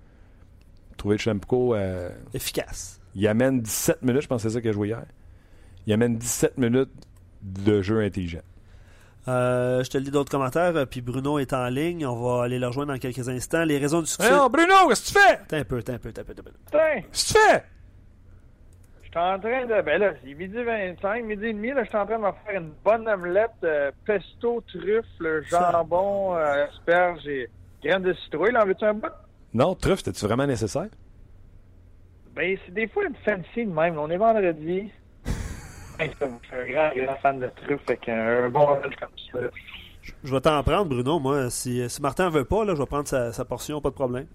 Speaker 1: Trouver Schlemko, euh,
Speaker 2: Efficace.
Speaker 1: il amène 17 minutes, je pense que c'est ça qu'il a joué hier. Il amène 17 minutes de jeu intelligent.
Speaker 2: Euh, je te lis d'autres commentaires. euh, Puis Bruno est en ligne. On va aller le rejoindre dans quelques instants. Les raisons du succès.
Speaker 1: non, Bruno, qu'est-ce que tu fais?
Speaker 2: T'as un peu, t'as un peu, t'as un peu, t'as un peu.
Speaker 6: Putain,
Speaker 1: Qu'est-ce que tu fais?
Speaker 6: je suis en train de. Ben là, c'est midi 25, midi et demi, là, je suis en train de me faire une bonne omelette, euh, pesto, truffe, jambon, euh, asperges et graines de citrouille. Là, en veux-tu un bout?
Speaker 1: Non, truffe, c'était-tu vraiment nécessaire?
Speaker 6: Ben, c'est des fois une fancy de même. On est vendredi. Ben, ça, je suis un grand, grand fan de truffe, fait qu'un bon lunch comme ça.
Speaker 2: Je vais t'en prendre, Bruno. Moi, si, si Martin veut pas, là, je vais prendre sa, sa portion, pas de problème.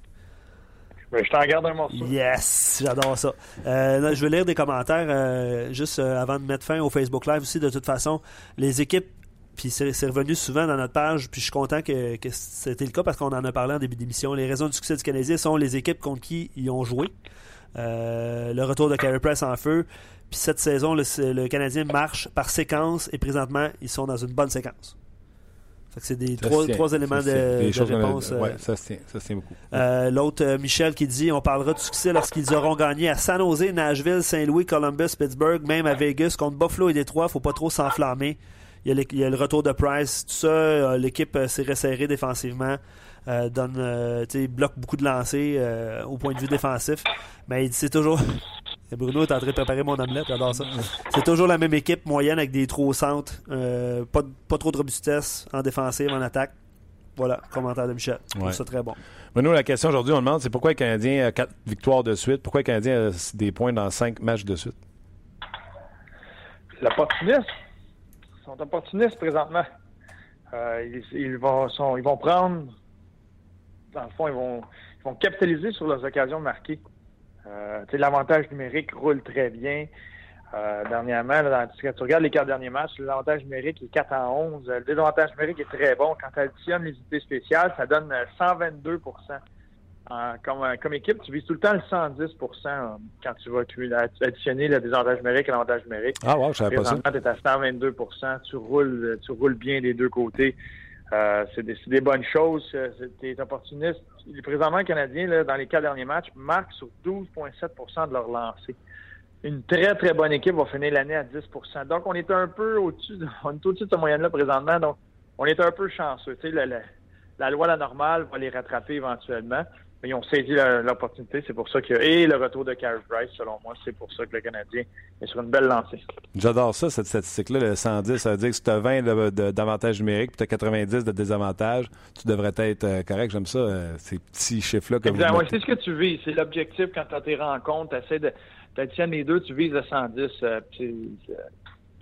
Speaker 6: Ben, je t'en garde un morceau.
Speaker 2: Yes, j'adore ça. Euh, je vais lire des commentaires euh, juste euh, avant de mettre fin au Facebook Live aussi. De toute façon, les équipes, puis c'est c'est revenu souvent dans notre page, puis je suis content que, que c'était le cas parce qu'on en a parlé en début d'émission. Les raisons du succès du Canadien sont les équipes contre qui ils ont joué. Euh, le retour de Carey Price en feu. Puis cette saison, le, le Canadien marche par séquence et présentement, ils sont dans une bonne séquence. Fait que c'est des
Speaker 1: Ça
Speaker 2: trois, éléments
Speaker 1: Ça
Speaker 2: de, de
Speaker 1: a-
Speaker 2: réponse. euh,
Speaker 1: ça se tient. Ça se tient beaucoup.
Speaker 2: euh, L'autre, euh, Michel, qui dit on parlera du succès lorsqu'ils auront gagné à San Jose, Nashville, Saint-Louis, Columbus, Pittsburgh, même à Vegas contre Buffalo et Détroit. Faut pas trop s'enflammer. il y, a le retour de Price, tout ça. L'équipe s'est resserrée défensivement. Donne, bloque beaucoup de lancers au point de vue défensif. Mais c'est toujours. Bruno est en train de préparer mon omelette, j'adore ça. C'est toujours la même équipe moyenne avec des trous au centre. pas, pas trop de robustesse en défensive, en attaque. Voilà, commentaire de Michel. C'est très bon.
Speaker 1: Nous, la question aujourd'hui, on demande c'est pourquoi les Canadiens a quatre victoires de suite? Pourquoi les Canadiens a des points dans cinq matchs de suite?
Speaker 6: L'opportunisme. Ils sont opportunistes présentement. Euh, ils, vont, ils vont prendre, dans le fond, ils vont, ils vont capitaliser sur leurs occasions marquées. Euh, L'avantage numérique roule très bien. Euh, dernièrement, dans, quand tu regardes les quatre derniers matchs, l'avantage numérique est 4 en 11. Le désavantage numérique est très bon. Quand tu additionnes les unités spéciales, ça donne 122 euh, comme, euh, comme équipe, tu vises tout le temps le 110% quand tu vas additionner le désavantage numérique et l'avantage numérique.
Speaker 1: Ah ouais, je savais pas ça.
Speaker 6: tu es à 122 tu roules, tu roules bien des deux côtés. C'est des, bonnes choses. Tu es opportuniste. Présentement, les Canadiens, dans les quatre derniers matchs, marquent sur 12,7% de leur lancers une très, très bonne équipe va finir l'année à 10% Donc, on est un peu au-dessus de, on est au-dessus de cette moyenne-là présentement. Donc, on est un peu chanceux. Tu sais, la, la, loi la normale va les rattraper éventuellement. Mais ils ont saisi l'opportunité. C'est pour ça que. Et le retour de Carey Price, selon moi, c'est pour ça que le Canadien est sur une belle lancée.
Speaker 1: J'adore ça, cette statistique-là, le 110. Ça veut dire que si tu as 20 d'avantage numérique puis tu as 90 de désavantage, tu devrais être euh, correct. J'aime ça, euh, ces petits chiffres-là.
Speaker 6: c'est ce que tu vis. C'est l'objectif quand tu as tes rencontres. Tu essaies de tu les deux, tu vises le 110. Euh,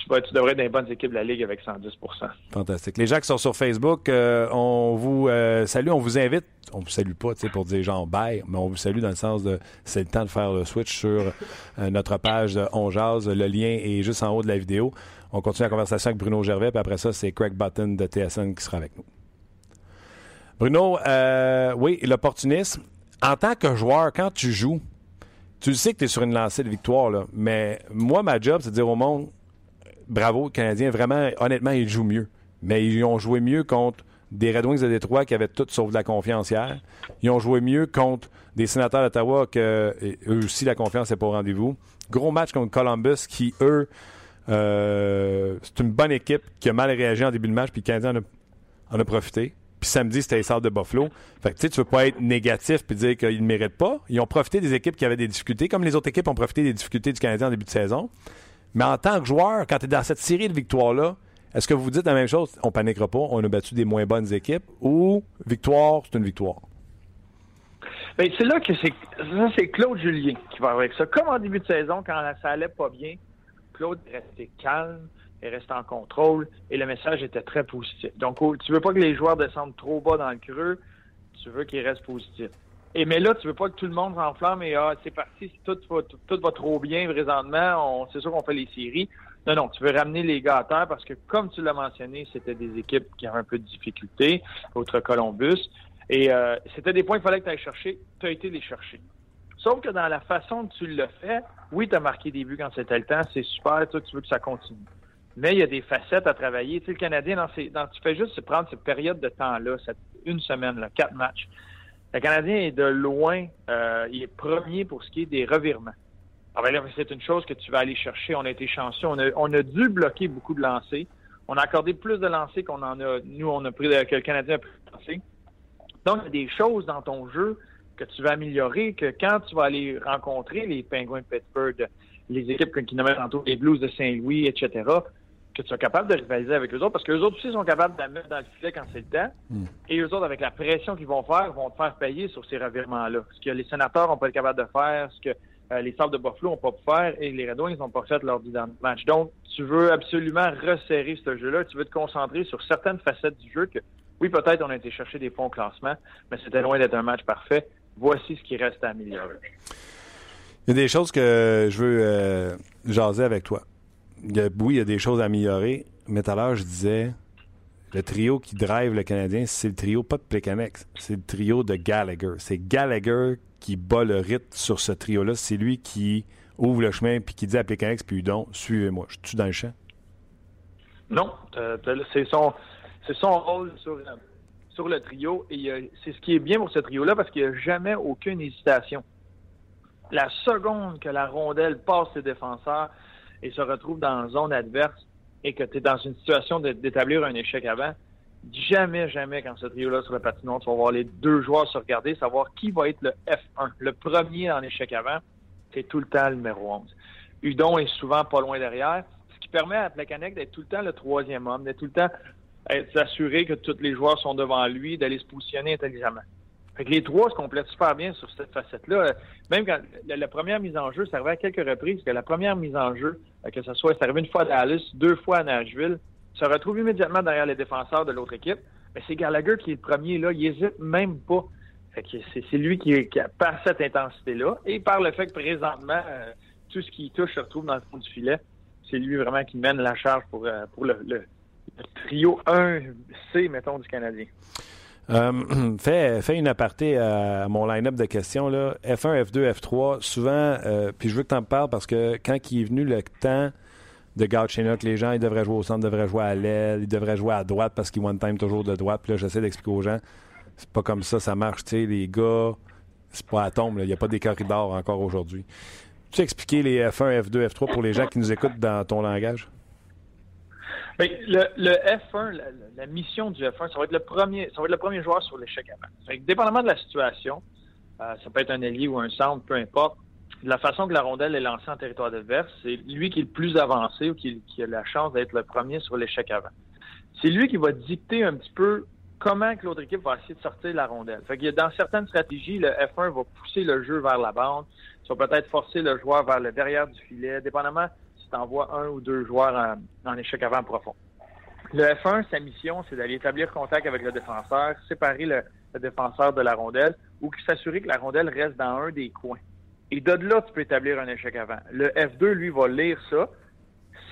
Speaker 6: tu, devrais être dans les bonnes équipes de la Ligue avec 110%
Speaker 1: Fantastique. Les gens qui sont sur Facebook, euh, on vous euh, salue, on vous invite. On vous salue pas pour dire genre bye, mais on vous salue dans le sens de c'est le temps de faire le switch sur notre page de On Jazz. Le lien est juste en haut de la vidéo. On continue la conversation avec Bruno Gervais, puis après ça, c'est Craig Button de TSN qui sera avec nous. Bruno, oui, l'opportunisme. En tant que joueur, quand tu joues, tu sais que tu es sur une lancée de victoire, là, mais moi, ma job, c'est de dire au monde bravo, les Canadiens, vraiment, honnêtement, ils jouent mieux. Mais ils ont joué mieux contre des Red Wings de Détroit qui avaient tout sauf de la confiance hier. Ils ont joué mieux contre des sénateurs d'Ottawa que eux aussi, la confiance n'est pas au rendez-vous. Gros match contre Columbus qui, eux, euh, c'est une bonne équipe qui a mal réagi en début de match, puis le Canadien en a profité. Puis samedi, c'était les Salles de Buffalo. Fait que tu sais, tu veux pas être négatif puis dire qu'ils ne méritent pas. Ils ont profité des équipes qui avaient des difficultés, comme les autres équipes ont profité des difficultés du Canadien en début de saison. Mais en tant que joueur, quand tu es dans cette série de victoires-là, est-ce que vous vous dites la même chose? On paniquera pas, on a battu des moins bonnes équipes ou victoire, c'est une victoire?
Speaker 6: Bien, c'est là que c'est c'est Claude Julien qui va avec ça. Comme en début de saison, quand ça allait pas bien, Claude restait calme, et reste en contrôle et le message était très positif. Donc, tu veux pas que les joueurs descendent trop bas dans le creux, tu veux qu'ils restent positifs. Et mais là, tu veux pas que tout le monde s'enflamme et ah, c'est parti, tout va, tout, va trop bien présentement, c'est sûr qu'on fait les séries. Non, non, tu veux ramener les gars à terre parce que, comme tu l'as mentionné, c'était des équipes qui avaient un peu de difficulté, autre Columbus. Et euh, c'était des points qu'il fallait que tu ailles chercher. Tu as été les chercher. Sauf que dans la façon que tu l'as fait, oui, tu as marqué des buts quand c'était le temps, c'est super, tu veux que ça continue mais il y a des facettes à travailler. Tu sais, le Canadien, dans ces, dans, tu fais juste prendre cette période de temps-là, cette une semaine, là, quatre matchs. Le Canadien est de loin, euh, il est premier pour ce qui est des revirements. Ah ben c'est une chose que tu vas aller chercher. On a été chanceux. On a, on a dû bloquer beaucoup de lancers. On a accordé plus de lancers qu'on en a, nous, on a pris, que le Canadien a pris de lancers. Donc, il y a des choses dans ton jeu que tu vas améliorer, que quand tu vas aller rencontrer les Penguins de Pittsburgh, les équipes qui nommaient tantôt les Blues de Saint-Louis, etc., que tu sois capable de rivaliser avec eux autres, parce que les autres aussi sont capables de la mettre dans le filet quand c'est le temps. Hmm. Et eux autres, avec la pression qu'ils vont faire, vont te faire payer sur ces revirements-là. Ce que les sénateurs n'ont pas été capables de faire, ce que euh, les Sables de Buffalo n'ont pas pu faire, et les Red Wings n'ont pas fait lors du match. Donc, tu veux absolument resserrer ce jeu-là. Tu veux te concentrer sur certaines facettes du jeu que, oui, peut-être on a été chercher des bons classements, mais c'était loin d'être un match parfait. Voici ce qui reste à améliorer.
Speaker 1: Il y a des choses que je veux euh, jaser avec toi oui, il y a des choses à améliorer, mais tout à l'heure, je disais, le trio qui drive le Canadien, c'est le trio pas de Plekanex, c'est le trio de Gallagher. C'est Gallagher qui bat le rythme sur ce trio-là. C'est lui qui ouvre le chemin puis qui dit à Plekanex puis Udon, suivez-moi. Je suis dans le champ?
Speaker 6: Non, c'est son, son rôle sur, sur le trio et c'est ce qui est bien pour ce trio-là parce qu'il n'y a jamais aucune hésitation. La seconde que la rondelle passe ses défenseurs, et se retrouve dans la zone adverse, et que tu es dans une situation d'établir un échec avant, jamais, jamais, quand ce trio-là sur la patinoire, tu vas voir les deux joueurs se regarder, savoir qui va être le F1. Le premier en échec avant, c'est tout le temps le numéro 11. Udon est souvent pas loin derrière, ce qui permet à Plekanec d'être tout le temps le troisième homme, d'être tout le temps s'assurer que tous les joueurs sont devant lui, d'aller se positionner intelligemment. Fait que les trois se complètent super bien sur cette facette-là. Même quand la, première mise en jeu, ça arrivait à quelques reprises que la première mise en jeu, euh, que ce soit, arrivé une fois à Dallas, deux fois à Nashville, se retrouve immédiatement derrière les défenseurs de l'autre équipe. Mais c'est Gallagher qui est le premier, là. Il hésite même pas. Fait que c'est lui qui, par cette intensité-là et par le fait que présentement, euh, tout ce qui touche se retrouve dans le fond du filet. C'est lui vraiment qui mène la charge pour, euh, pour le, le, trio 1C, mettons, du Canadien.
Speaker 1: Euh, fais, une aparté à, mon line-up de questions. Là. F1, F2, F3, souvent, euh, puis je veux que tu en parles parce que quand il est venu le temps de que les gens ils devraient jouer au centre, devraient jouer à l'aile, ils devraient jouer à droite parce qu'ils one time toujours de droite. Puis là, j'essaie d'expliquer aux gens, c'est pas comme ça, ça marche. Tu sais, les gars, c'est pas à tombe, il n'y a pas des corridors encore aujourd'hui. Tu expliquer les F1, F2, F3 pour les gens qui nous écoutent dans ton langage?
Speaker 6: Ben, le, le, F1, la, mission du F1, ça va être le premier, ça va être le premier joueur sur l'échec avant. dépendamment de la situation, euh, ça peut être un ailier ou un centre, peu importe. La façon que la rondelle est lancée en territoire adverse, c'est lui qui est le plus avancé ou qui, a la chance d'être le premier sur l'échec avant. C'est lui qui va dicter un petit peu comment que l'autre équipe va essayer de sortir la rondelle. Fait qu'il dans certaines stratégies, le F1 va pousser le jeu vers la bande, ça va peut-être forcer le joueur vers le derrière du filet, dépendamment t'envoies un ou deux joueurs en, échec avant profond. Le F1, sa mission, c'est d'aller établir contact avec le défenseur, séparer le, défenseur de la rondelle ou s'assurer que la rondelle reste dans un des coins. Et de là, tu peux établir un échec avant. Le F2, lui, va lire ça.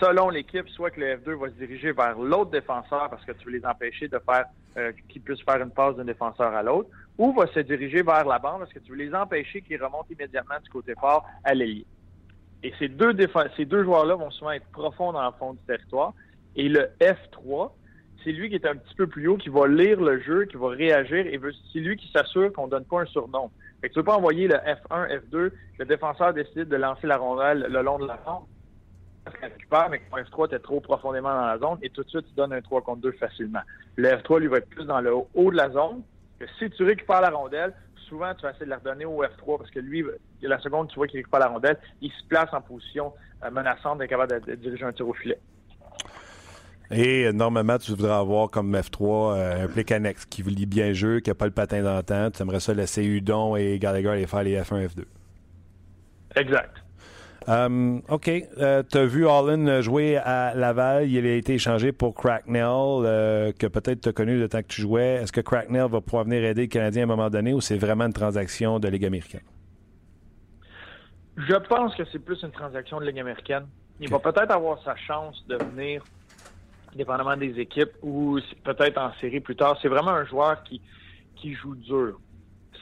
Speaker 6: Selon l'équipe, soit que le F2 va se diriger vers l'autre défenseur parce que tu veux les empêcher de faire euh, qu'ils puissent faire une passe d'un défenseur à l'autre, ou va se diriger vers la bande parce que tu veux les empêcher qu'ils remontent immédiatement du côté fort à l'ailier. Et ces deux, ces deux joueurs-là vont souvent être profonds dans le fond du territoire. Et le F3, c'est lui qui est un petit peu plus haut, qui va lire le jeu, qui va réagir, et c'est lui qui s'assure qu'on donne pas un surnom. Fait que tu veux pas envoyer le F1, F2, le défenseur décide de lancer la rondelle le long de la zone, parce qu'il récupère, mais ton F3 était trop profondément dans la zone, et tout de suite, tu donnes un 3 contre 2 facilement. Le F3, lui, va être plus dans le haut de la zone, que si tu récupères la rondelle, souvent, tu vas essayer de la redonner au F3 parce que lui, la seconde, tu vois qu'il récupère la rondelle, il se place en position euh, menaçante d'être capable de, diriger un tir au filet.
Speaker 1: Et euh, normalement, tu voudrais avoir comme F3 euh, un Plecanex qui lit bien le jeu, qui n'a pas le patin d'antan. Tu aimerais ça laisser Udon et Gallagher aller faire les F1, F2.
Speaker 6: Exact.
Speaker 1: Um, OK. Euh, tu as vu Allen jouer à Laval. Il a été échangé pour Cracknell, euh, que peut-être tu as connu le temps que tu jouais. Est-ce que Cracknell va pouvoir venir aider le Canadien à un moment donné ou c'est vraiment une transaction de Ligue américaine?
Speaker 6: Je pense que c'est plus une transaction de Ligue américaine. Il va peut-être avoir sa chance de venir, dépendamment des équipes, ou peut-être en série plus tard. C'est vraiment un joueur qui, qui joue dur,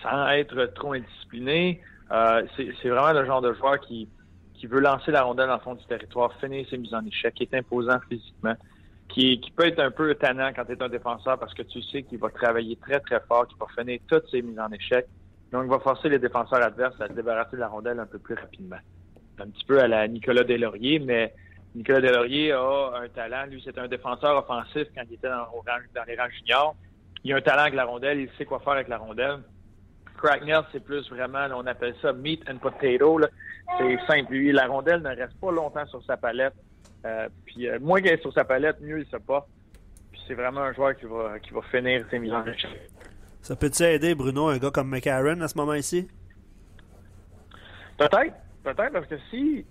Speaker 6: sans être trop indiscipliné. Euh, c'est vraiment le genre de joueur qui, qui veut lancer la rondelle dans le fond du territoire, finir ses mises en échec, qui est imposant physiquement, qui, qui peut être un peu tannant quand tu es un défenseur parce que tu sais qu'il va travailler très, très fort, qu'il va finir toutes ses mises en échec. Donc, il va forcer les défenseurs adverses à se débarrasser de la rondelle un peu plus rapidement. Un petit peu à la Nicolas Delaurier, mais Nicolas Delaurier a un talent. Lui, c'est un défenseur offensif quand il était dans, dans les rangs juniors. Il a un talent avec la rondelle, il sait quoi faire avec la rondelle. Cracknell, c'est plus vraiment, on appelle ça meat and potato. C'est simple. Lui, la rondelle ne reste pas longtemps sur sa palette. Euh, puis euh, moins qu'elle est sur sa palette, mieux il se pas. Puis c'est vraiment un joueur qui va, qui va finir ses mises en échec.
Speaker 2: Ça peut-tu aider, Bruno, un gars comme McCarron à ce moment-ci?
Speaker 6: Peut-être. Peut-être parce que si,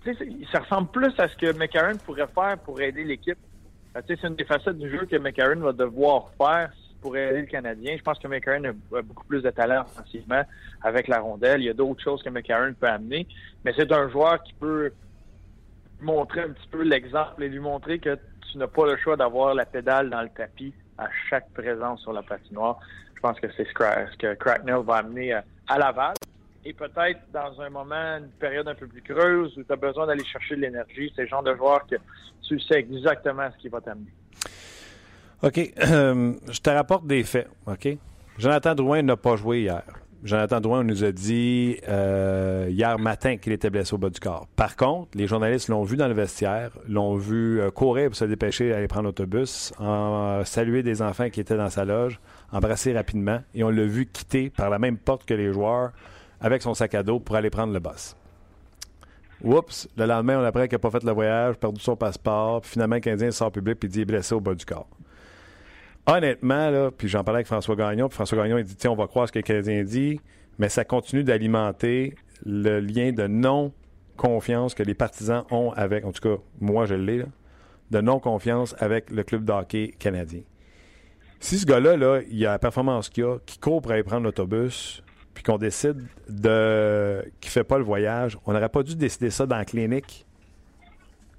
Speaker 6: ça ressemble plus à ce que McCarron pourrait faire pour aider l'équipe. Euh, c'est une des facettes du jeu que McCarron va devoir faire pour aider le Canadien. Je pense que McCarron a beaucoup plus de talent offensivement avec la rondelle. Il y a d'autres choses que McCarron peut amener, mais c'est un joueur qui peut montrer un petit peu l'exemple et lui montrer que tu n'as pas le choix d'avoir la pédale dans le tapis à chaque présence sur la patinoire. Je pense que c'est ce que Cracknell va amener à Laval. Et peut-être dans un moment, une période un peu plus creuse où tu as besoin d'aller chercher de l'énergie, c'est le genre de joueur que tu sais exactement ce qu'il va t'amener.
Speaker 1: OK. je te rapporte des faits. OK? Jonathan Drouin n'a pas joué hier. Jonathan Drouin nous a dit euh, hier matin qu'il était blessé au bas du corps. Par contre, les journalistes l'ont vu dans le vestiaire, l'ont vu euh, courir pour se dépêcher d'aller prendre l'autobus, en, saluer des enfants qui étaient dans sa loge, embrasser rapidement, et on l'a vu quitter par la même porte que les joueurs avec son sac à dos pour aller prendre le boss. Oups, le lendemain, on apprend qu'il n'a pas fait le voyage, perdu son passeport, puis finalement, le Canadien sort public et dit blessé au bas du corps. Honnêtement, là, puis j'en parlais avec François Gagnon, puis François Gagnon, il dit, tiens, on va croire ce que le Canadien dit, mais ça continue d'alimenter le lien de non-confiance que les partisans ont avec, en tout cas, moi, je l'ai, de non-confiance avec le club de hockey canadien. Si ce gars-là, là, il a la performance qu'il a, qui court pour aller prendre l'autobus, puis qu'on décide de qu'il fait pas le voyage, on n'aurait pas dû décider ça dans la clinique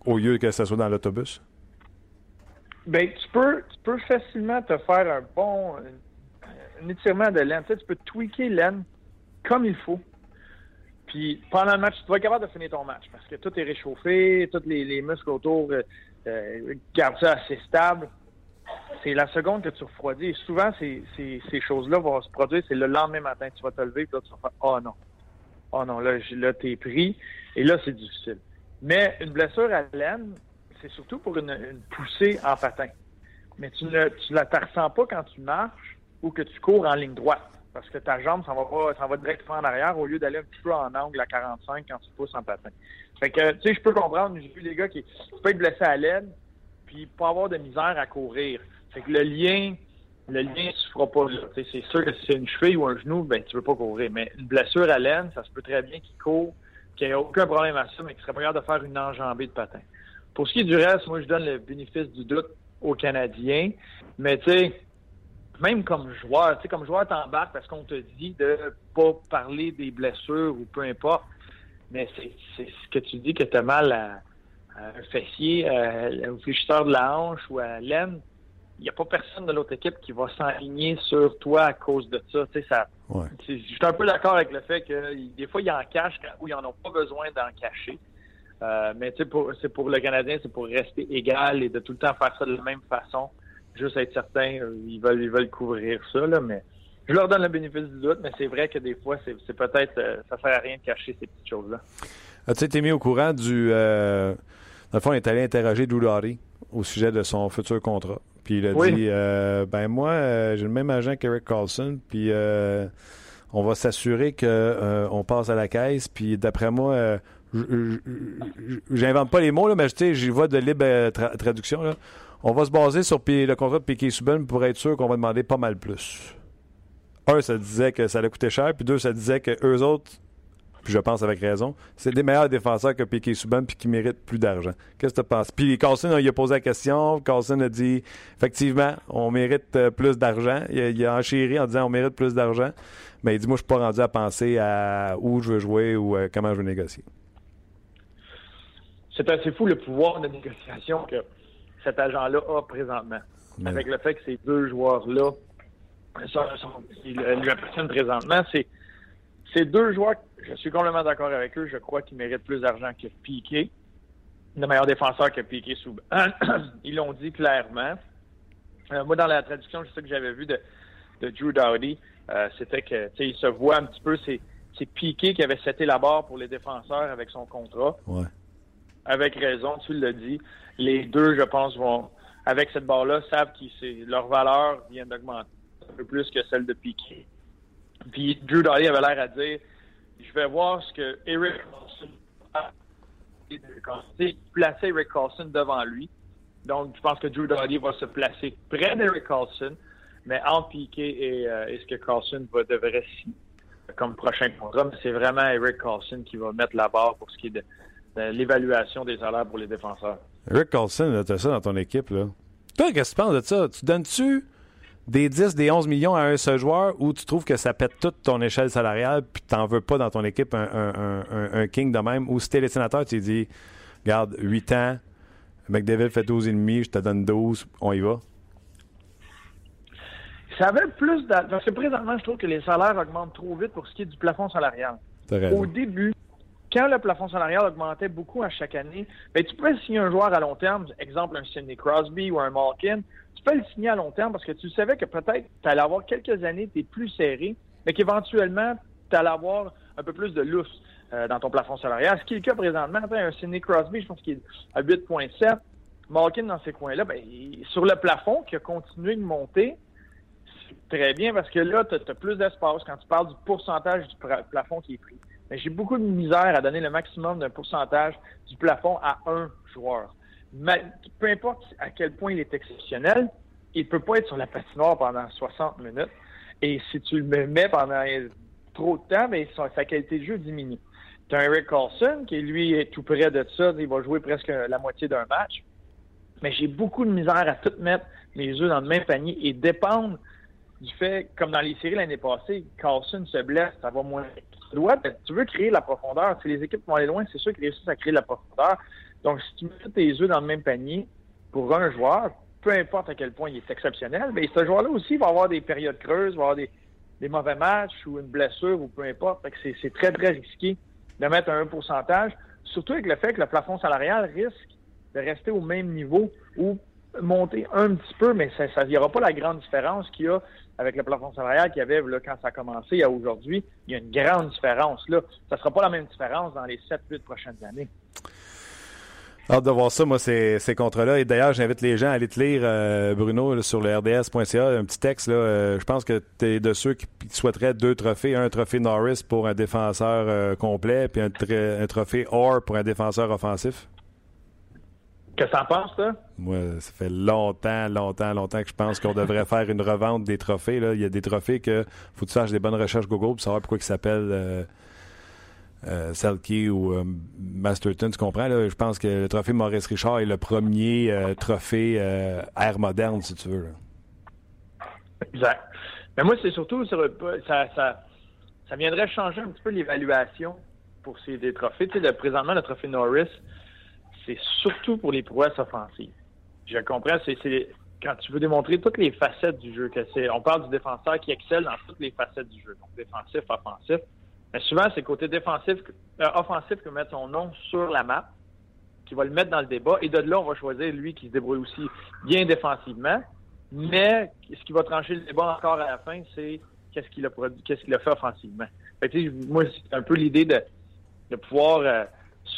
Speaker 1: au lieu que ce soit dans l'autobus?
Speaker 6: Ben, tu peux, tu peux facilement te faire un bon un étirement de laine. Tu, sais, tu peux tweaker l'aine comme il faut. Puis pendant le match, tu vas être capable de finir ton match parce que tout est réchauffé, tous les, muscles autour euh, euh, gardent ça assez stable c'est la seconde que tu refroidis. Et souvent, ces, ces, choses-là vont se produire. C'est le lendemain matin. Tu vas te lever, puis là, tu vas faire Oh non. Oh non, là, là t'es pris. Et là, c'est difficile. Mais une blessure à laine, c'est surtout pour une, poussée en patin. Mais tu ne tu la ressens pas quand tu marches ou que tu cours en ligne droite. Parce que ta jambe, ça va pas, va directement en arrière au lieu d'aller un petit peu en angle à 45 quand tu pousses en patin. Fait que, tu sais, je peux comprendre. J'ai vu des gars qui, peuvent être blessés à l'aine puis pas avoir de misère à courir. Fait que le lien, le lien se fera pas là. C'est sûr que si c'est une cheville ou un genou, ben tu veux pas courir. Mais une blessure à l'aine, ça se peut très bien qu'il court, qu'il n'y ait aucun problème à ça, mais qu'il serait pas de faire une enjambée de patin. Pour ce qui est du reste, moi je donne le bénéfice du doute aux Canadiens. Mais tu sais, même comme joueur, tu sais, comme joueur, t'embarques parce qu'on te dit de pas parler des blessures ou peu importe. Mais c'est ce que tu dis que tu as mal à, un fessier, euh, au fléchisseur de la hanche ou à l'aine, il n'y a pas personne de l'autre équipe qui va s'aligner sur toi à cause de ça. Tu sais, ça Je suis un peu d'accord avec le fait que des fois, ils en cachent où ils n'en ont pas besoin d'en cacher. Euh, mais tu sais, c'est pour le Canadien, c'est pour rester égal et de tout le temps faire ça de la même façon. Juste être certain, euh, ils veulent, ils veulent couvrir ça, là, mais je leur donne le bénéfice du doute, mais c'est vrai que des fois, c'est peut-être, ça sert à rien de cacher ces petites choses-là.
Speaker 1: As-tu été mis au courant du, dans le fond, il est allé interroger Drew au sujet de son futur contrat. Puis il a dit euh, Ben, moi, euh, j'ai le même agent qu'Eric Carlson, puis euh, on va s'assurer qu'on passe à la caisse. Puis d'après moi, j'invente pas les mots, là, mais j'y vois de libre traduction. Là. On va se baser sur le contrat de Piquet Subban pour être sûr qu'on va demander pas mal plus. Un, ça disait que ça allait coûter cher, puis deux, ça disait que eux autres puis je pense avec raison, c'est des meilleurs défenseurs que Piquet Souban puis qui méritent plus d'argent. Qu'est-ce que tu penses? Puis Carlson, il a posé la question. Carlson a dit effectivement, on mérite euh, plus d'argent. Il, a enchéri en disant on mérite plus d'argent. Mais il dit moi, je suis pas rendu à penser à où je veux jouer ou euh, comment je veux négocier.
Speaker 6: C'est assez fou le pouvoir de négociation que cet agent-là a présentement. Avec le fait que ces deux joueurs-là lui appartiennent présentement, c'est ces deux joueurs je suis complètement d'accord avec eux. Je crois qu'ils méritent plus d'argent que Piqué. Le meilleur défenseur que Piqué sous. Ils l'ont dit clairement. Euh, moi, dans la traduction, je sais que j'avais vu de, Drew Dowdy, euh, c'était que il se voit un petit peu, c'est, Piqué qui avait seté la barre pour les défenseurs avec son contrat. Avec raison, tu l'as dit. Les deux, je pense, vont, avec cette barre-là, savent que leur valeur vient d'augmenter un peu plus que celle de Piqué. Puis Drew Dowdy avait l'air à dire je vais voir ce que Eric Carlson a placer Eric Carlson devant lui. Donc, je pense que Drew Doughty va se placer près d'Eric Carlson, mais entre Piquet et, euh, ce que Carlson va, devrait signer comme prochain contrat. c'est vraiment Eric Carlson qui va mettre la barre pour ce qui est de, l'évaluation des salaires pour les défenseurs.
Speaker 1: Eric Carlson, tu as ça dans ton équipe. Là. Toi, qu'est-ce que tu penses de ça? Tu donnes-tu des 10, des 11 millions à un seul joueur ou tu trouves que ça pète toute ton échelle salariale puis tu n'en veux pas dans ton équipe un, king de même? Ou si t'es les sénateurs, tu dis regarde, 8 ans, McDavid fait 12,5, je te donne 12, on y va?
Speaker 6: Ça avait plus. Parce que présentement, je trouve que les salaires augmentent trop vite pour ce qui est du plafond salarial. Au début, quand le plafond salarial augmentait beaucoup à chaque année, ben, tu pouvais signer un joueur à long terme, exemple un Sidney Crosby ou un Malkin, tu peux le signer à long terme parce que tu savais que peut-être tu allais avoir quelques années, tu es plus serré, mais qu'éventuellement, tu allais avoir un peu plus de lousse euh, dans ton plafond salarial. Ce qui est le cas présentement, un Sidney Crosby, je pense qu'il est à 8,7. Malkin dans ces coins-là, ben, sur le plafond qui a continué de monter, c'est très bien parce que là, tu as, plus d'espace quand tu parles du pourcentage du plafond qui est pris. Mais j'ai beaucoup de misère à donner le maximum d'un pourcentage du plafond à un joueur. Peu importe à quel point il est exceptionnel, il peut pas être sur la patinoire pendant 60 minutes. Et si tu le mets pendant trop de temps, mais ben, sa, qualité de jeu diminue. Tu as Eric Carlson qui, lui, est tout près de ça. Il va jouer presque la moitié d'un match. Mais j'ai beaucoup de misère à tout mettre mes œufs dans le même panier et dépendre du fait, comme dans les séries l'année passée, Carlson se blesse, ça va moins. Tu, tu veux créer la profondeur. Si les équipes vont aller loin, c'est sûr qu'ils réussissent à créer de la profondeur. Donc, si tu mets tes œufs dans le même panier, pour un joueur, peu importe à quel point il est exceptionnel, mais ce joueur-là aussi va avoir des périodes creuses, va avoir des, mauvais matchs ou une blessure ou peu importe. c'est très, très risqué de mettre un pourcentage, surtout avec le fait que le plafond salarial risque de rester au même niveau ou monter un petit peu, mais ça n'y aura pas la grande différence qu'il y a avec le plafond salarial qu'il y avait là, quand ça a commencé à aujourd'hui. Il y a une grande différence. Là. Ça ne sera pas la même différence dans les 7-8 prochaines années.
Speaker 1: Hâte de voir ça, moi, ces, ces contrats-là. Et d'ailleurs, j'invite les gens à aller te lire, euh, Bruno, sur le RDS.ca, un petit texte. Là, euh, je pense que tu es de ceux qui souhaiteraient deux trophées. Un trophée Norris pour un défenseur euh, complet, puis un, un, trophée Orr pour un défenseur offensif.
Speaker 6: Que t'en penses, ça?
Speaker 1: Moi, ça fait longtemps, longtemps, longtemps que je pense qu'on devrait faire une revente des trophées. Là. Il y a des trophées que faut que tu fasses des bonnes recherches Google pour savoir pourquoi ils s'appellent euh, Selkie ou euh, Masterton, tu comprends? Là? Je pense que le trophée Maurice Richard est le premier euh, trophée euh, ère moderne, si tu veux.
Speaker 6: Exact. Mais moi, c'est surtout, ça, ça, ça viendrait changer un petit peu l'évaluation pour ces des trophées. Tu sais, présentement, le trophée Norris, c'est surtout pour les prouesses offensives. Je comprends, c'est quand tu veux démontrer toutes les facettes du jeu, que on parle du défenseur qui excelle dans toutes les facettes du jeu, donc défensif, offensif. Mais souvent, c'est côté défensif, euh, offensif va mettre son nom sur la map, qui va le mettre dans le débat. Et de là, on va choisir lui qui se débrouille aussi bien défensivement. Mais ce qui va trancher le débat encore à la fin, c'est qu'est-ce qu'il a fait offensivement. moi, c'est un peu l'idée de, de pouvoir euh,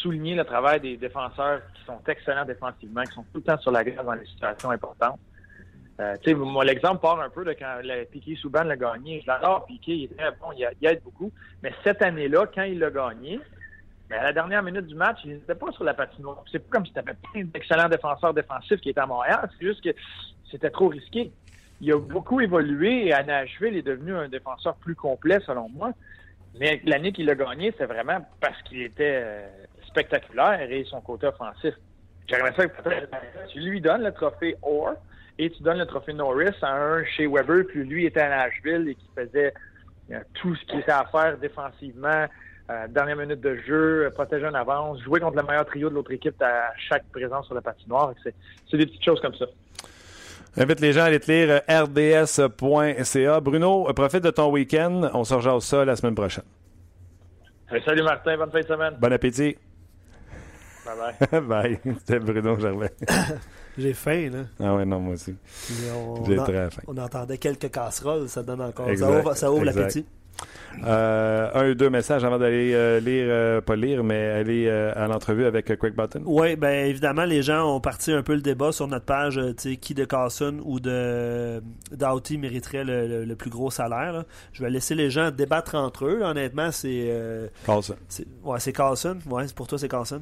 Speaker 6: souligner le travail des défenseurs qui sont excellents défensivement, qui sont tout le temps sur la glace dans les situations importantes. Euh, moi, l'exemple part un peu de quand le Piqué Souban l'a gagné. Je l'adore, Piqué, il est bon, il, aide beaucoup. Mais cette année-là, quand il l'a gagné, mais à la dernière minute du match, il n'était pas sur la patinoire. C'est pas comme si tu avais plein d'excellents défenseurs défensifs qui étaient à Montréal. C'est juste que c'était trop risqué. Il a beaucoup évolué et à Nashville, il est devenu un défenseur plus complet, selon moi. Mais l'année qu'il a gagné, c'est vraiment parce qu'il était euh, spectaculaire et son côté offensif. J'aimerais ça que tu lui donnes le trophée Orr, et tu donnes le trophée Norris à un chez Weber, puis lui était à Nashville et qui faisait euh, tout ce qui était à faire défensivement, euh, dernière minute de jeu, euh, protéger en avance, jouer contre le meilleur trio de l'autre équipe à chaque présence sur la patinoire. C'est des petites choses comme ça.
Speaker 1: J'invite les gens à aller te lire rds.ca. Bruno, profite de ton week-end. On se rejoint ça la semaine prochaine.
Speaker 6: salut Martin, bonne fin de semaine.
Speaker 1: Bon appétit.
Speaker 6: Bye bye.
Speaker 1: bye. C'était Bruno Gervais.
Speaker 2: J'ai faim, là.
Speaker 1: Ah ouais, non, moi aussi. J'ai très faim.
Speaker 2: On entendait quelques casseroles, ça donne encore. ça ouvre, ça ouvre l'appétit.
Speaker 1: Euh, un ou deux messages avant d'aller euh, lire, euh, pas lire, mais aller à l'entrevue avec Quick Button.
Speaker 2: Oui, bien évidemment, les gens ont parti un peu le débat sur notre page, qui de Carson ou de Doughty mériterait le, plus gros salaire. Je vais laisser les gens débattre entre eux. Honnêtement, c'est.
Speaker 1: Carlson.
Speaker 2: Ouais, c'est Carlson. Ouais, pour toi, c'est Carlson.